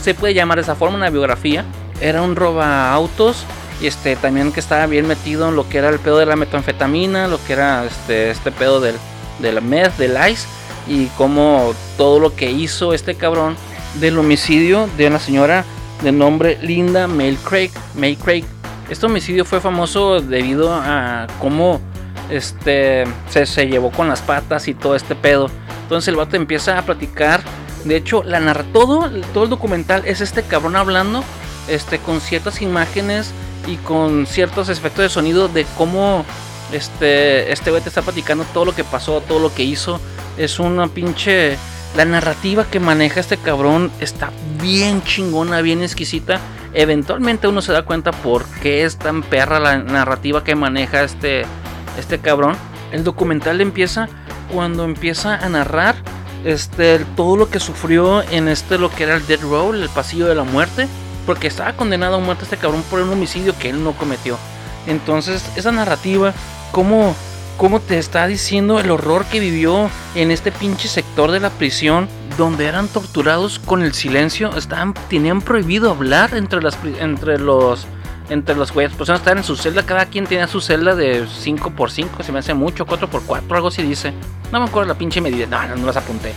se puede llamar de esa forma una biografía. Era un roba autos y este también que estaba bien metido en lo que era el pedo de la metanfetamina, lo que era este, este pedo del, del meth, del ice y como todo lo que hizo este cabrón del homicidio de una señora de nombre Linda May Craig. May Craig. Este homicidio fue famoso debido a cómo este, se, llevó con las patas y todo este pedo. Entonces el vato empieza a platicar. De hecho, la narra todo, todo el documental es este cabrón hablando este, con ciertas imágenes y con ciertos efectos de sonido de cómo este, este güey te está platicando todo lo que pasó, todo lo que hizo. Es una pinche... La narrativa que maneja este cabrón está bien chingona, bien exquisita. Eventualmente uno se da cuenta por qué es tan perra la narrativa que maneja este, este cabrón. El documental empieza cuando empieza a narrar este, todo lo que sufrió en este lo que era el Dead Row, el pasillo de la muerte, porque estaba condenado a muerte este cabrón por un homicidio que él no cometió. Entonces, esa narrativa, cómo cómo te está diciendo el horror que vivió en este pinche sector de la prisión donde eran torturados con el silencio, estaban tenían prohibido hablar entre las entre los entre los güeyes, personas estaban en su celda, cada quien tenía su celda de 5x5, se me hace mucho, 4x4, algo así dice. No me acuerdo la pinche medida, no, no, no las apunté.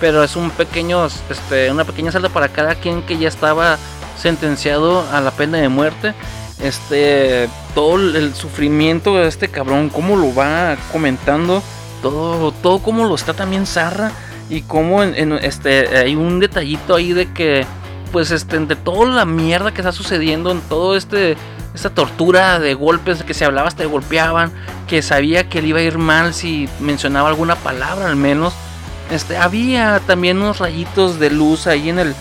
Pero es un pequeño, este, una pequeña celda para cada quien que ya estaba sentenciado a la pena de muerte. Este, todo el sufrimiento de este cabrón, cómo lo va comentando, todo, todo cómo lo está también Zarra y cómo en, este, hay un detallito ahí de que pues este, entre toda la mierda que está sucediendo, en todo este, esta tortura de golpes, que se hablaba hasta golpeaban, que sabía que le iba a ir mal si mencionaba alguna palabra al menos. Este, había también unos rayitos de luz ahí en el,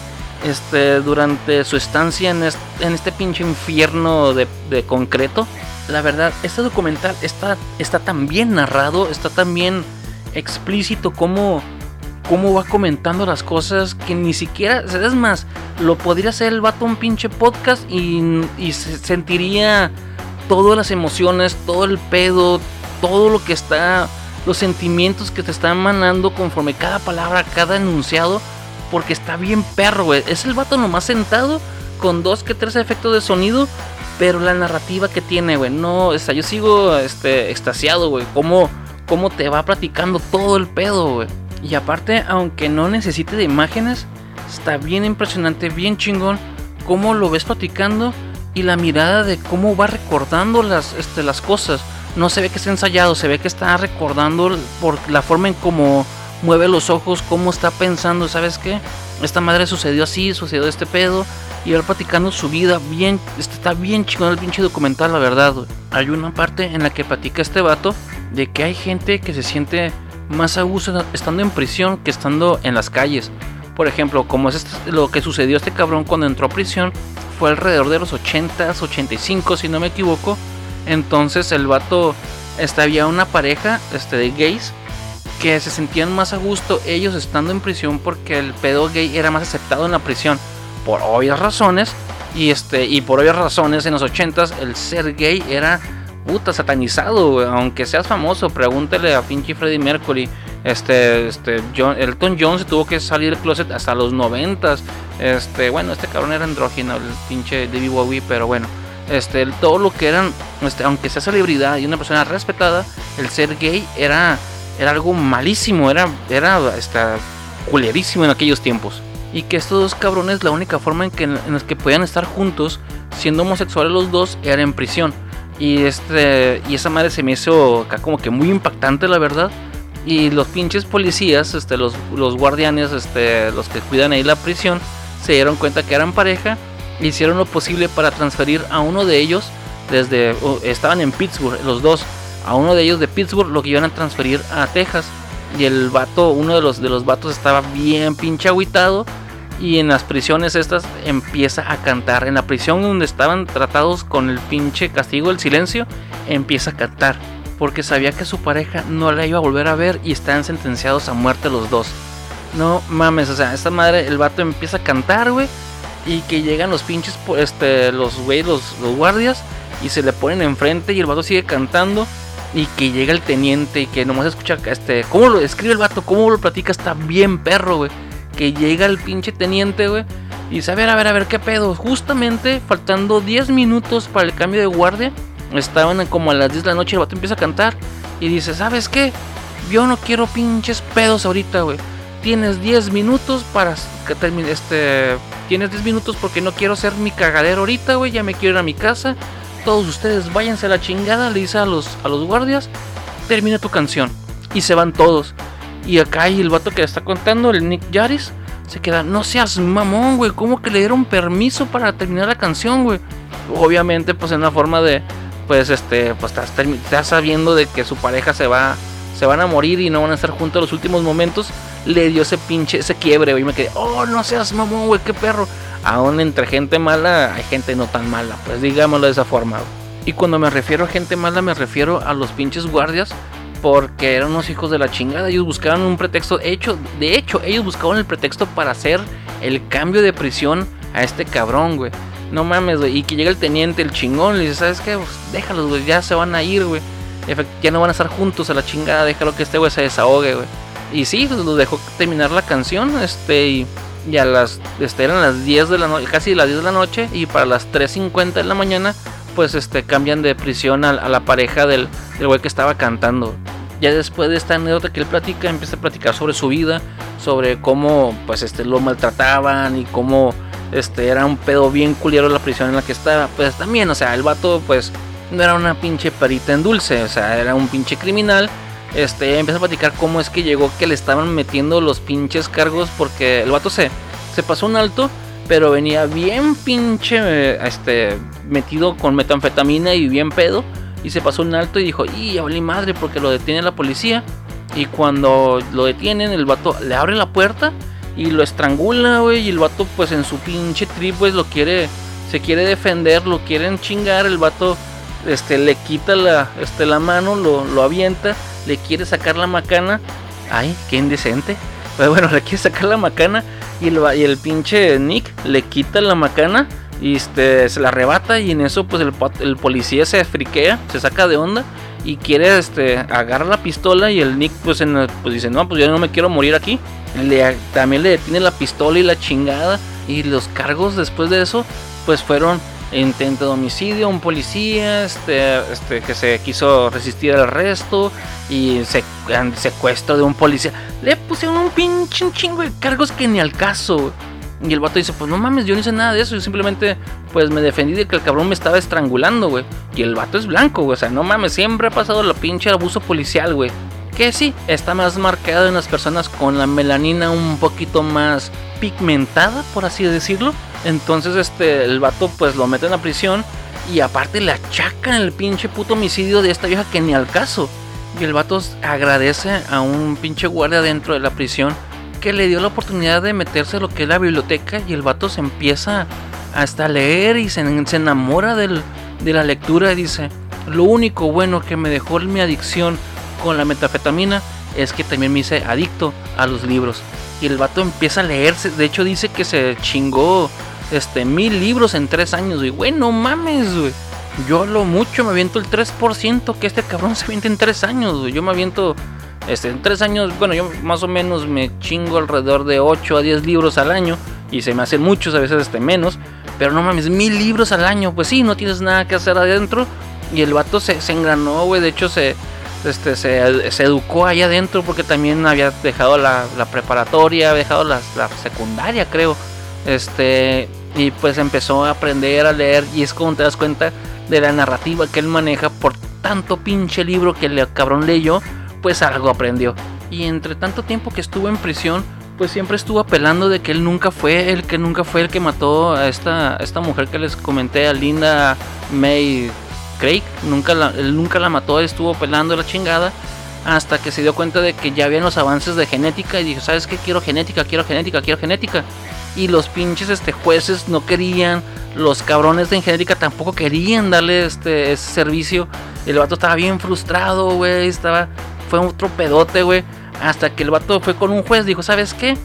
este, durante su estancia en este, pinche infierno de, de, concreto. La verdad, este documental está, está tan bien narrado, está tan bien explícito como cómo va comentando las cosas que ni siquiera, es más, lo podría hacer el vato un pinche podcast y, y se sentiría todas las emociones, todo el pedo, todo lo que está, los sentimientos que te están manando conforme cada palabra, cada enunciado, porque está bien perro, güey. Es el vato nomás sentado con dos que tres efectos de sonido, pero la narrativa que tiene, güey, no, o sea, yo sigo este, extasiado, güey, cómo, cómo te va platicando todo el pedo, güey. Y aparte, aunque no necesite de imágenes, está bien impresionante, bien chingón cómo lo ves platicando y la mirada de cómo va recordando las, este, las cosas. No se ve que está ensayado, se ve que está recordando por la forma en cómo mueve los ojos, cómo está pensando, ¿sabes qué? Esta madre sucedió así, sucedió este pedo. Y va platicando su vida, bien, este, está bien chingón el pinche documental, la verdad. Hay una parte en la que platica este vato de que hay gente que se siente más a gusto estando en prisión que estando en las calles. Por ejemplo, como es este, lo que sucedió a este cabrón cuando entró a prisión, fue alrededor de los 80s, 85 si no me equivoco. Entonces el vato, este, había una pareja este, de gays que se sentían más a gusto ellos estando en prisión porque el pedo gay era más aceptado en la prisión por obvias razones. Y, este, y por obvias razones en los 80s el ser gay era puta, satanizado, Aunque seas famoso, pregúntele a pinche Freddie Mercury. Este, este, John, Elton John se tuvo que salir del closet hasta los noventas. Este, bueno, este cabrón era andrógino, el pinche David Bowie, pero bueno. Este, todo lo que eran, este, aunque sea celebridad y una persona respetada, el ser gay era, era algo malísimo, era, era, este, culerísimo en aquellos tiempos. Y que estos dos cabrones, la única forma en que en los que podían estar juntos, siendo homosexuales los dos, era en prisión. Y este y esa madre se me hizo acá como que muy impactante, la verdad. Y los pinches policías, este, los, los guardianes, este, los que cuidan ahí la prisión, se dieron cuenta que eran pareja. Hicieron lo posible para transferir a uno de ellos desde estaban en Pittsburgh los dos a uno de ellos de Pittsburgh lo que iban a transferir a Texas y el vato uno de los de los vatos estaba bien pinche aguitado y en las prisiones estas empieza a cantar. En la prisión donde estaban tratados con el pinche castigo del silencio, empieza a cantar. Porque sabía que su pareja no la iba a volver a ver y están sentenciados a muerte los dos. No mames, o sea, esta madre, el vato empieza a cantar, güey. Y que llegan los pinches, este, los güey, los, los guardias. Y se le ponen enfrente y el vato sigue cantando. Y que llega el teniente y que nomás escucha, este, cómo lo escribe el vato, cómo lo platica, está bien perro, güey que llega el pinche teniente, güey. Y dice, a ver, a ver, a ver, qué pedo. Justamente faltando 10 minutos para el cambio de guardia. Estaban como a las 10 de la noche. El vato empieza a cantar. Y dice, ¿sabes qué? Yo no quiero pinches pedos ahorita, güey. Tienes 10 minutos para que este. Tienes 10 minutos porque no quiero ser mi cagadero ahorita, güey. Ya me quiero ir a mi casa. Todos ustedes váyanse a la chingada. Le dice a los, a los guardias. Termina tu canción. Y se van todos. Y acá hay el vato que le está contando, el Nick Yaris, se queda, no seas mamón, güey, ¿cómo que le dieron permiso para terminar la canción, güey? Obviamente, pues en una forma de, pues este, pues estás, sabiendo de que su pareja se va, se van a morir y no van a estar juntos los últimos momentos, le dio ese pinche, ese quiebre, güey, y me quedé, oh, no seas mamón, güey, qué perro. Aún entre gente mala hay gente no tan mala, pues digámoslo de esa forma. Y cuando me refiero a gente mala, me refiero a los pinches guardias porque eran unos hijos de la chingada. Ellos buscaban un pretexto. Hecho, de hecho, ellos buscaban el pretexto para hacer el cambio de prisión a este cabrón, güey. No mames, güey. Y que llega el teniente, el chingón, le dice, ¿sabes qué? Pues déjalos, güey, ya se van a ir, güey. ya no van a estar juntos a la chingada, déjalo que este güey se desahogue, güey. Y sí, pues, lo dejó terminar la canción, este, y, y a las, este, eran las 10 de la noche, casi las 10 de la noche, y para las 3.50 de la mañana, pues, este, cambian de prisión a, la pareja del, del güey que estaba cantando. Ya después de esta anécdota que él platica, empieza a platicar sobre su vida, sobre cómo, pues, este, lo maltrataban y cómo, este, era un pedo bien culiero la prisión en la que estaba. Pues también, o sea, el vato, pues, no era una pinche perita en dulce, o sea, era un pinche criminal. Este, empieza a platicar cómo es que llegó que le estaban metiendo los pinches cargos porque el vato se, se pasó un alto, pero venía bien pinche este, metido con metanfetamina y bien pedo. Y se pasó un alto y dijo, y ya madre porque lo detiene la policía. Y cuando lo detienen, el vato le abre la puerta y lo estrangula, güey. Y el vato, pues en su pinche trip, pues lo quiere, se quiere defender, lo quieren chingar. El vato este, le quita la, este, la mano, lo, lo avienta, le quiere sacar la macana. Ay, qué indecente. Pero bueno, le quiere sacar la macana y el, y el pinche Nick le quita la macana y este, se la arrebata y en eso pues el, policía se friquea, se saca de onda y quiere este, agarrar la pistola y el Nick pues, pues dice, no, pues yo no me quiero morir aquí. Le, también le detiene la pistola y la chingada y los cargos después de eso pues fueron intento de homicidio, un policía este, este, que se quiso resistir al arresto y se, secuestro de un policía. Le pusieron un pinche chingo de cargos que ni al caso. Y el vato dice, pues no mames, yo no hice nada de eso, yo simplemente pues me defendí de que el cabrón me estaba estrangulando, güey. Y el vato es blanco, güey, o sea, no mames, siempre ha pasado la pinche abuso policial, güey. Que sí, está más marcado en las personas con la melanina un poquito más pigmentada, por así decirlo. Entonces, este, el vato pues lo mete en la prisión y aparte le achacan el pinche puto homicidio de esta vieja que ni al caso. Y el vato agradece a un pinche guardia dentro de la prisión que le dio la oportunidad de meterse lo que es la biblioteca y el vato se empieza hasta a leer y se, enamora de la lectura y dice, lo único bueno que me dejó mi adicción con la metafetamina es que también me hice adicto a los libros. Y el vato empieza a leerse, de hecho dice que se chingó este, mil libros en tres años, güey. Güey, no mames, güey. Yo lo mucho me aviento el 3% que este cabrón se avienta en tres años. Yo me aviento este, en tres años, bueno, yo más o menos me chingo alrededor de 8 a 10 libros al año. Y se me hacen muchos, a veces menos. Pero no mames, mil libros al año. Pues sí, no tienes nada que hacer adentro. Y el vato se, se engranó, güey. De hecho, se, este, se, se, educó ahí adentro porque también había dejado la, la preparatoria, había dejado la, la secundaria, creo. Este, y pues empezó a aprender a leer y es como te das cuenta de la narrativa que él maneja por tanto pinche libro que el cabrón leyó, pues algo aprendió. Y entre tanto tiempo que estuvo en prisión, pues siempre estuvo apelando de que él nunca fue el que nunca fue el que mató a esta, esta mujer que les comenté, a Linda May Craig. Nunca la, nunca la mató, estuvo apelando la chingada hasta que se dio cuenta de que ya habían los avances de genética y dijo, ¿sabes qué? Quiero genética, quiero genética, quiero genética y los pinches este, jueces no querían, los cabrones de genética tampoco querían darle este, ese servicio. El vato estaba bien frustrado, güey, estaba, fue otro pedote, güey. Hasta que el vato fue con un juez, dijo, ¿sabes qué?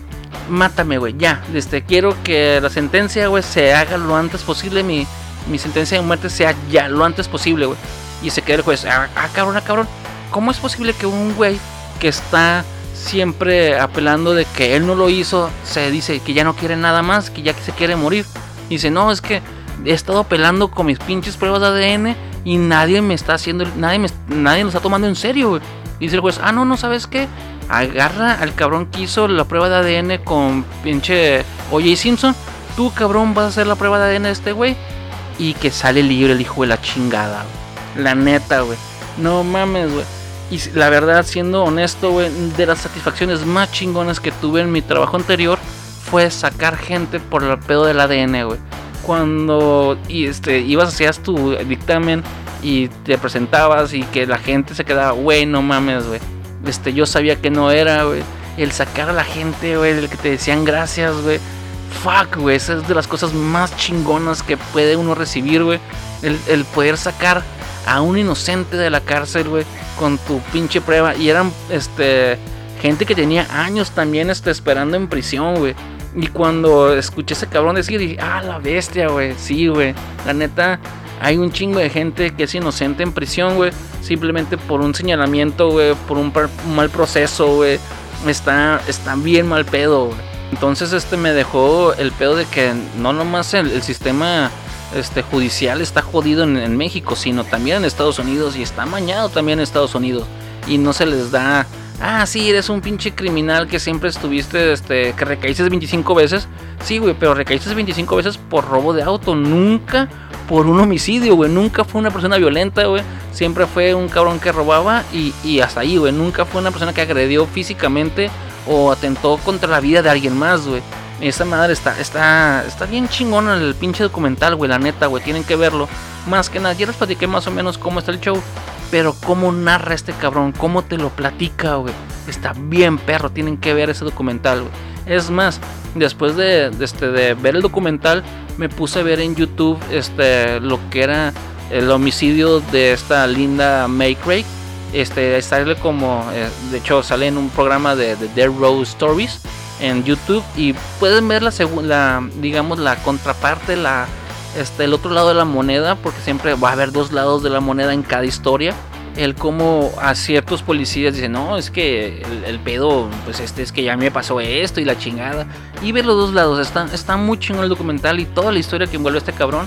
Mátame, güey, ya. Este, quiero que la sentencia, güey, se haga lo antes posible. Mi, mi sentencia de muerte sea ya lo antes posible, güey. Y se queda el juez, ah, ah cabrón, ah, cabrón. ¿Cómo es posible que un güey que está siempre apelando de que él no lo hizo, se dice que ya no quiere nada más, que ya se quiere morir. Dice, no, es que he estado apelando con mis pinches pruebas de ADN y nadie me está haciendo, nadie me, nadie lo está tomando en serio, Dice el juez, ah, no, no, ¿sabes qué? Agarra al cabrón que hizo la prueba de ADN con pinche OJ Simpson. Tú, cabrón, vas a hacer la prueba de ADN de este güey. Y que sale libre el hijo de la chingada, La neta, güey. No mames, güey. Y la verdad, siendo honesto, güey, de las satisfacciones más chingonas que tuve en mi trabajo anterior fue sacar gente por el pedo del ADN, güey. Cuando y este, ibas, hacías tu dictamen y te presentabas y que la gente se quedaba, güey, no mames, güey. Este, yo sabía que no era, güey. El sacar a la gente, güey, el que te decían gracias, güey. Fuck, güey, esa es de las cosas más chingonas que puede uno recibir, güey. El, el poder sacar a un inocente de la cárcel, güey con tu pinche prueba. Y eran este gente que tenía años también este, esperando en prisión, güey. Y cuando escuché ese cabrón decir, dije, ah, la bestia, güey. Sí, güey. La neta, Hay un chingo de gente que es inocente en prisión, güey. Simplemente por un señalamiento, güey. Por un, mal proceso, güey. Está, está bien mal pedo, güey. Entonces este me dejó el pedo de que no nomás el, sistema este, judicial está jodido en, México, sino también en Estados Unidos y está mañado también en Estados Unidos. Y no se les da Ah, sí, eres un pinche criminal que siempre estuviste, este, que recaíste 25 veces. Sí, güey, pero recaíste 25 veces por robo de auto, nunca por un homicidio, güey. Nunca fue una persona violenta, güey. Siempre fue un cabrón que robaba y, y hasta ahí, güey. Nunca fue una persona que agredió físicamente o atentó contra la vida de alguien más, güey. Esa madre está, está, está bien chingón el pinche documental, güey. La neta, güey. Tienen que verlo. Más que nada, ya les platiqué más o menos cómo está el show. Pero cómo narra este cabrón, cómo te lo platica, güey. Está bien, perro. Tienen que ver ese documental, güey. Es más, después de, este, de ver el documental, me puse a ver en YouTube este, lo que era el homicidio de esta linda May Craig. Este, sale como, eh, de hecho, sale en un programa de, de Dead Row Stories en YouTube y pueden ver la, la digamos, la contraparte, este, el otro lado de la moneda, porque siempre va a haber dos lados de la moneda en cada historia. El cómo a ciertos policías dicen, no, es que el, pedo, pues este es que ya me pasó esto y la chingada. Y ver los dos lados, está, está muy chingón el documental y toda la historia que envuelve este cabrón.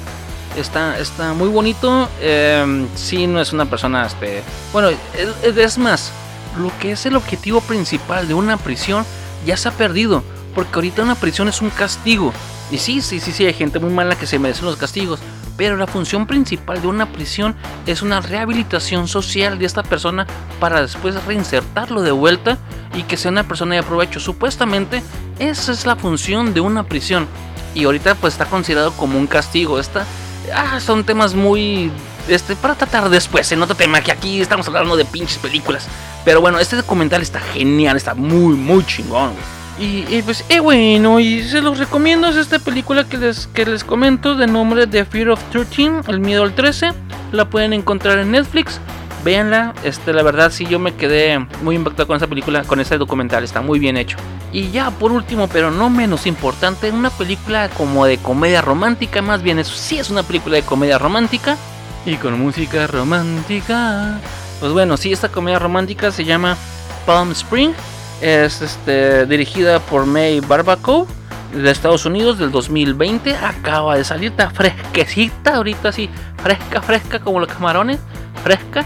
Está, está muy bonito. Eh, sí, no es una persona, este, bueno, es, es más, lo que es el objetivo principal de una prisión ya se ha perdido. Porque ahorita una prisión es un castigo. Y sí, sí, sí, sí, hay gente muy mala que se merece los castigos. Pero la función principal de una prisión es una rehabilitación social de esta persona para después reinsertarlo de vuelta y que sea una persona de provecho. Supuestamente esa es la función de una prisión. Y ahorita pues está considerado como un castigo. Esta, ah, son temas muy... Este, para tratar después en otro tema que aquí estamos hablando de pinches películas. Pero bueno, este documental está genial, está muy, muy chingón. Y, pues, eh, bueno, y se los recomiendo. Es esta película que les, que les comento de nombre The Fear of 13, El Miedo al 13. La pueden encontrar en Netflix. Véanla, este, la verdad sí yo me quedé muy impactado con esa película, con ese documental, está muy bien hecho. Y ya por último, pero no menos importante, una película como de comedia romántica, más bien eso sí es una película de comedia romántica y con música romántica. Pues bueno, sí, esta comedia romántica se llama Palm Spring es este, dirigida por May Barbaco de Estados Unidos del 2020. Acaba de salir, está fresquecita, ahorita así, fresca, fresca como los camarones, fresca.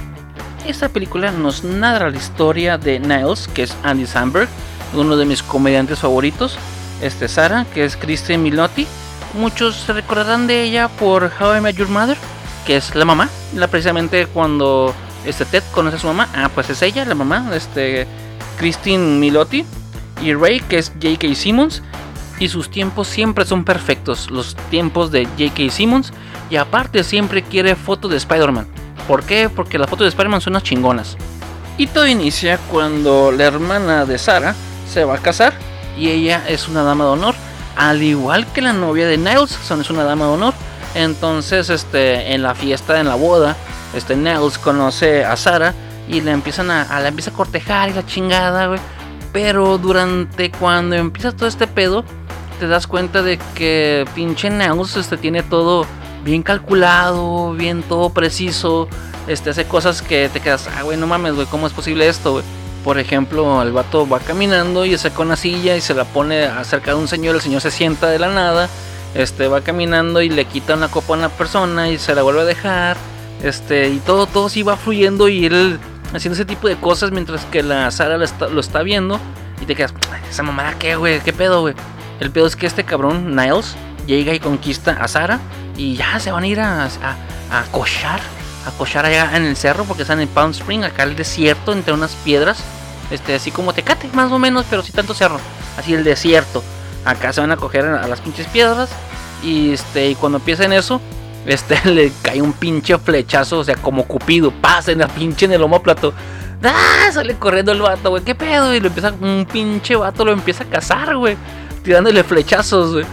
Esta película nos narra la historia de Niles, que es Andy Samberg, uno de mis comediantes favoritos. Este Sara, que es Kristen Milotti. Muchos se recordarán de ella por How I Met Your Mother, que es la mamá. La precisamente cuando este Ted conoce a su mamá, ah, pues es ella, la mamá. Este Christine Milotti y Ray, que es J.K. Simmons. Y sus tiempos siempre son perfectos, los tiempos de J.K. Simmons. Y aparte siempre quiere fotos de Spider-Man. ¿Por qué? Porque las fotos de Spider-Man son unas chingonas. Y todo inicia cuando la hermana de Sara se va a casar y ella es una dama de honor. Al igual que la novia de Niles, son es una dama de honor. Entonces, este, en la fiesta, en la boda, este Niles conoce a Sara y le empiezan a, la empieza a cortejar y la chingada, güey. Pero durante cuando empieza todo este pedo, te das cuenta de que pinche Neus este, tiene todo bien calculado, bien todo preciso. Este, hace cosas que te quedas, ah, güey, no mames, güey, ¿cómo es posible esto, güey? Por ejemplo, el vato va caminando y saca una silla y se la pone acerca de un señor, el señor se sienta de la nada, este, va caminando y le quita una copa a una persona y se la vuelve a dejar, este, y todo, todo sí va fluyendo y él haciendo ese tipo de cosas mientras que la Sara lo está, viendo y te quedas, esa mamada qué, güey, qué pedo, güey. El pedo es que este cabrón, Niles, llega y conquista a Sara y ya se van a ir a, a, a cochar, a cochar allá en el cerro porque están en Palm Spring, acá el desierto entre unas piedras, este, así como Tecate, más o menos, pero sí tanto cerro, así el desierto. Acá se van a coger a las pinches piedras y este, y cuando empiecen eso, este le cae un pinche flechazo, o sea, como Cupido, pasa en la pinche en el homóplato. ¡Ah! Sale corriendo el vato, güey, ¿qué pedo? Y lo empieza, un pinche vato lo empieza a cazar, güey, tirándole flechazos, güey.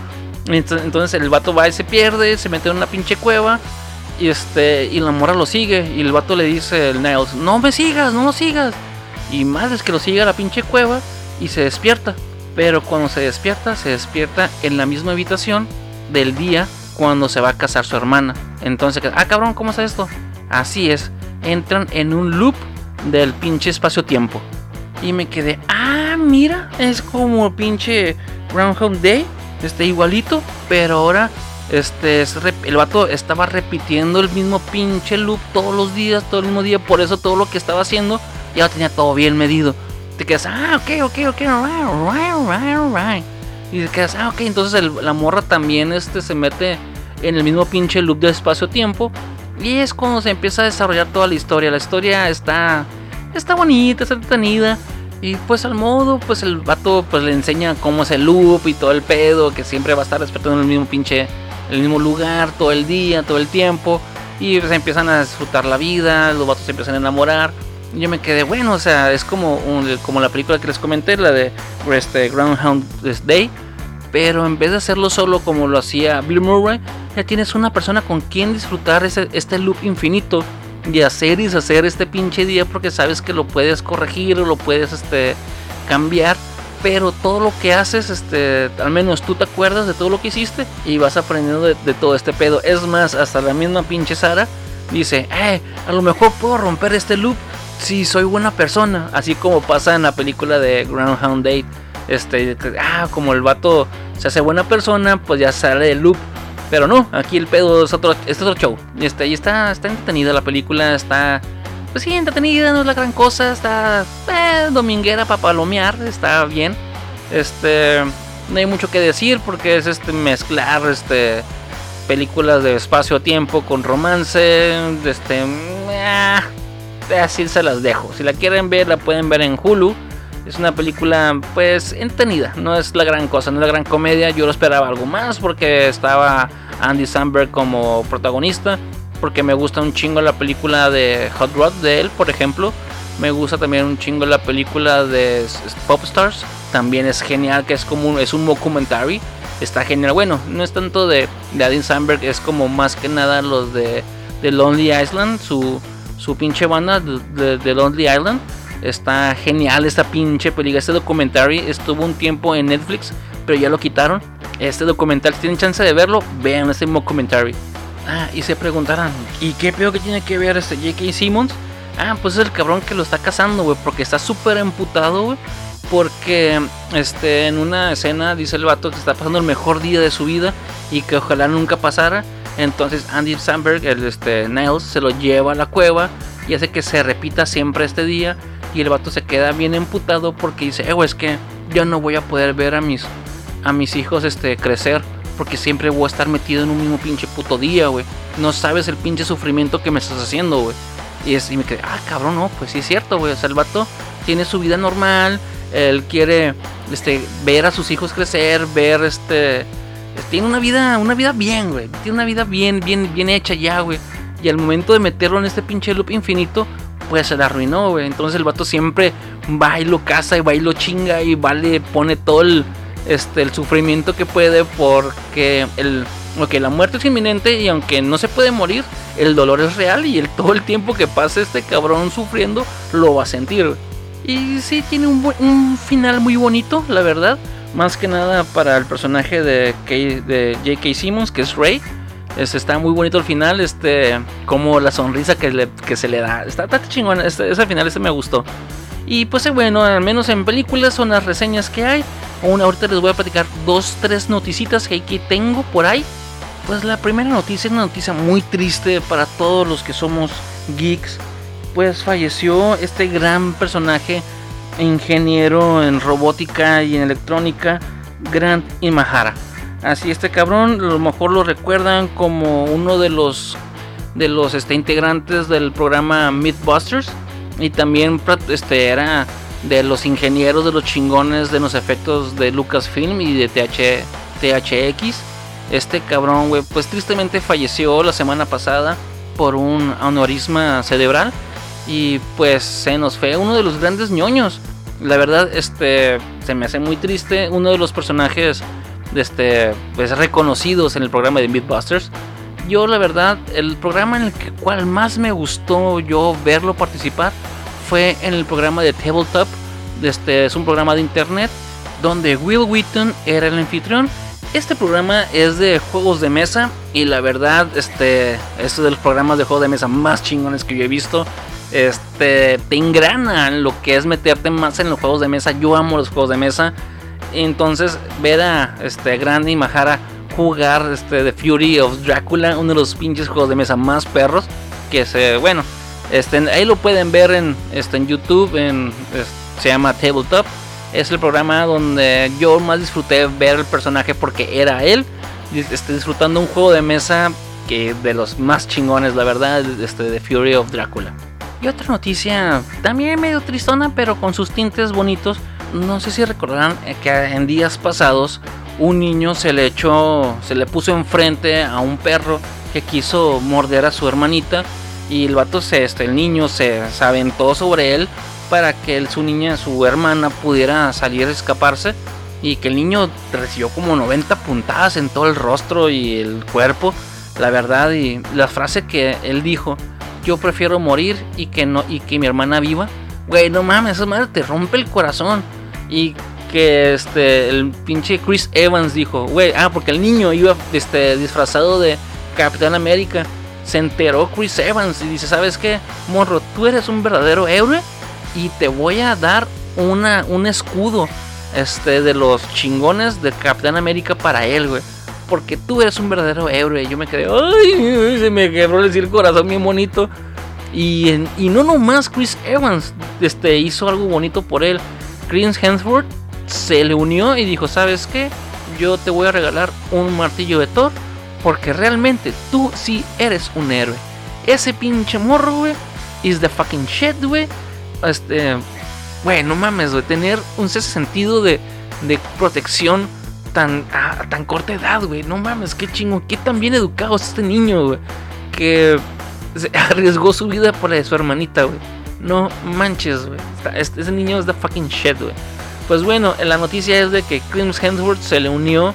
Entonces el vato va y se pierde, se mete en una pinche cueva. Y este, y la mora lo sigue. Y el vato le dice el Niles, no me sigas, no lo sigas. Y más es que lo sigue a la pinche cueva y se despierta. Pero cuando se despierta, se despierta en la misma habitación del día cuando se va a casar su hermana. Entonces, ah, cabrón, ¿cómo es esto? Así es, entran en un loop del pinche espacio-tiempo. Y me quedé, ah, mira, es como pinche Groundhog Day, este igualito, pero ahora este el vato estaba repitiendo el mismo pinche loop todos los días, todo el mismo día, por eso todo lo que estaba haciendo ya tenía todo bien medido. Te quedas, ah, ok, ok, ok, right, right, right, Y te quedas, ah, ok, entonces la morra también este, se mete en el mismo pinche loop de espacio-tiempo. Y es cuando se empieza a desarrollar toda la historia. La historia está, está bonita, está entretenida. Y pues al modo, pues el vato pues le enseña cómo es el loop y todo el pedo, que siempre va a estar respetando el mismo pinche, el mismo lugar todo el día, todo el tiempo. Y pues empiezan a disfrutar la vida, los vatos se empiezan a enamorar. Y yo me quedé, bueno, o sea, es como, como la película que les comenté, la de este, Groundhound Day. Pero en vez de hacerlo solo como lo hacía Bill Murray, ya tienes una persona con quien disfrutar ese, este loop infinito y hacer y deshacer este pinche día porque sabes que lo puedes corregir o lo puedes este, cambiar. Pero todo lo que haces, este, al menos tú te acuerdas de todo lo que hiciste y vas aprendiendo de, todo este pedo. Es más, hasta la misma pinche Sara dice, eh, a lo mejor puedo romper este loop si soy buena persona. Así como pasa en la película de Groundhound Date. Este, ah, como el vato se hace buena persona, pues ya sale del loop pero no, aquí el pedo es otro, es otro show. Este, y está, está entretenida la película, está. Pues sí, entretenida, no es la gran cosa, está eh, dominguera para palomear, está bien. Este, no hay mucho que decir porque es este mezclar este películas de espacio-tiempo con romance, este, eh, así se las dejo. Si la quieren ver, la pueden ver en Hulu. Es una película pues entretenida, no es la gran cosa, no es la gran comedia. Yo lo esperaba algo más porque estaba Andy Samberg como protagonista, porque me gusta un chingo la película de Hot Rod de él, por ejemplo. Me gusta también un chingo la película de Pop Stars, también es genial, que es como un, es un documentary. Está genial. Bueno, no es tanto de, de Samberg, es como más que nada los de, Lonely Island, su, su pinche banda de Lonely Island Está genial esta pinche película. Este documentary estuvo un tiempo en Netflix, pero ya lo quitaron. Este documental, si tienen chance de verlo, vean este documentary. Ah, y se preguntarán, ¿y qué peor que tiene que ver este J.K. Simmons? Ah, pues es el cabrón que lo está cazando, güey, porque está súper emputado, güey. Porque este, en una escena dice el vato que está pasando el mejor día de su vida y que ojalá nunca pasara. Entonces Andy Samberg, el este, Niles, se lo lleva a la cueva y hace que se repita siempre este día y el vato se queda bien emputado porque dice, eh, es que yo no voy a poder ver a mis, a mis hijos este, crecer. Porque siempre voy a estar metido en un mismo pinche puto día, güey. No sabes el pinche sufrimiento que me estás haciendo, güey. Y, es, y me quedé, ah, cabrón, no, pues sí es cierto, güey. O sea, el vato tiene su vida normal. Él quiere este, ver a sus hijos crecer, ver este. Tiene una vida, una vida bien, güey. Tiene una vida bien, bien, bien hecha ya, güey. Y al momento de meterlo en este pinche loop infinito, pues se la arruinó, güey. Entonces el vato siempre va y lo caza y va y lo chinga y va, le pone todo el, este, el sufrimiento que puede porque el, la muerte es inminente y aunque no se puede morir, el dolor es real y el, todo el tiempo que pase este cabrón sufriendo lo va a sentir. Y sí, tiene un, final muy bonito, la verdad. Más que nada para el personaje de, de J.K. Simmons, que es Ray está muy bonito el final, este, como la sonrisa que, se le da. Está, está chingón, este, ese final este me gustó. Y pues eh, bueno, al menos en películas son las reseñas que hay. Una, ahorita les voy a platicar dos, tres noticitas que, que tengo por ahí. Pues la primera noticia es una noticia muy triste para todos los que somos geeks. Pues falleció este gran personaje, ingeniero en robótica y en electrónica, Grant Imahara. Así este cabrón, a lo mejor lo recuerdan como uno de los de los este, integrantes del programa Mythbusters y también este era de los ingenieros de los chingones de los efectos de Lucasfilm y de TH, THX. Este cabrón, güey, pues tristemente falleció la semana pasada por un aneurisma cerebral y pues se nos fue uno de los grandes ñoños. La verdad, este se me hace muy triste, uno de los personajes este, pues, reconocidos en el programa de Mythbusters. Yo la verdad, el programa en el que, cual más me gustó yo verlo participar fue en el programa de Tabletop. Este es un programa de internet donde Will Wheaton era el anfitrión Este programa es de juegos de mesa y la verdad, este, es de los programas de juegos de mesa más chingones que yo he visto. Este, te engrana lo que es meterte más en los juegos de mesa. Yo amo los juegos de mesa. Entonces, ver a este, Grande y Mahara jugar este, The Fury of Drácula, uno de los pinches juegos de mesa más perros. Que se, bueno, este, ahí lo pueden ver en, este, en YouTube, en, se llama Tabletop es el programa donde yo más disfruté ver el personaje porque era él, este, disfrutando un juego de mesa que de los más chingones, la verdad, este, de Fury of Drácula. Y otra noticia, también medio tristona, pero con sus tintes bonitos. No sé si recordarán que en días pasados un niño se le echó, se le puso enfrente a un perro que quiso morder a su hermanita y el vato se, este, el niño se, aventó sobre él para que su niña, su hermana, pudiera salir a escaparse. Y que el niño recibió como 90 puntadas en todo el rostro y el cuerpo. La verdad, y la frase que él dijo: Yo prefiero morir y que, no, y que mi hermana viva. Güey, no mames, esa madre te rompe el corazón. Y que este, el pinche Chris Evans dijo: Güey, ah, porque el niño iba este, disfrazado de Capitán América. Se enteró Chris Evans y dice: ¿Sabes qué, morro? Tú eres un verdadero héroe y te voy a dar una, un escudo este, de los chingones de Capitán América para él, güey. Porque tú eres un verdadero héroe. Yo me quedé, ay, se me quebró el corazón bien bonito. Y, y no nomás Chris Evans este, hizo algo bonito por él. Chris Hemsworth se le unió y dijo, ¿sabes qué? Yo te voy a regalar un martillo de Thor. Porque realmente tú sí eres un héroe. Ese pinche morro, güey, is the fucking shit, güey este, güey, no mames, güey, tener un sentido de, de protección tan, a, tan corta edad, güey, no mames, qué chingo, qué tan bien educado es este niño, güey, que arriesgó su vida por la de su hermanita, güey. No manches, güey. Ese niño es the fucking shit, güey. Pues bueno, la noticia es de que Chris Hemsworth se le unió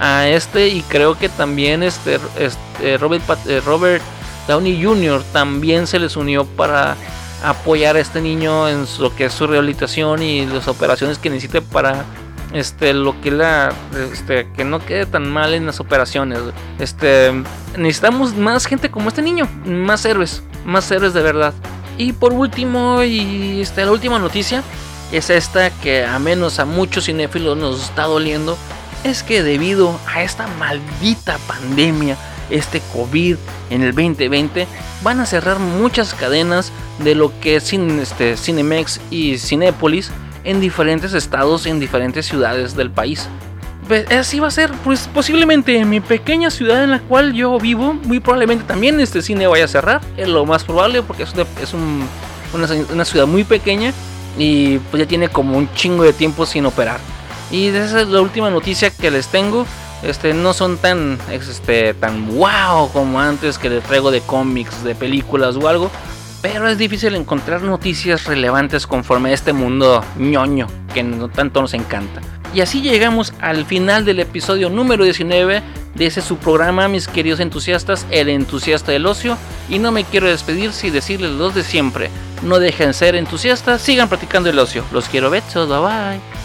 a este y creo que también este, este Robert, eh, Robert Downey Jr. también se les unió para apoyar a este niño en lo que es su rehabilitación y las operaciones que necesite para este lo que la este que no quede tan mal en las operaciones este necesitamos más gente como este niño más héroes más héroes de verdad y por último y este la última noticia es esta que a menos a muchos cinéfilos nos está doliendo es que debido a esta maldita pandemia este COVID en el 2020 van a cerrar muchas cadenas de lo que es este, Cinemex y Cinépolis en diferentes estados y en diferentes ciudades del país. Pues así va a ser, pues posiblemente en mi pequeña ciudad en la cual yo vivo, muy probablemente también este cine vaya a cerrar, es lo más probable porque es, una, ciudad muy pequeña y pues ya tiene como un chingo de tiempo sin operar. Y esa es la última noticia que les tengo este, no son tan, este, tan wow como antes que les traigo de cómics, de películas o algo. Pero es difícil encontrar noticias relevantes conforme a este mundo ñoño que no tanto nos encanta. Y así llegamos al final del episodio número 19 de ese su programa, mis queridos entusiastas, el entusiasta del ocio. Y no me quiero despedir sin decirles los de siempre. No dejen ser entusiastas, sigan practicando el ocio. Los quiero, besos, bye bye.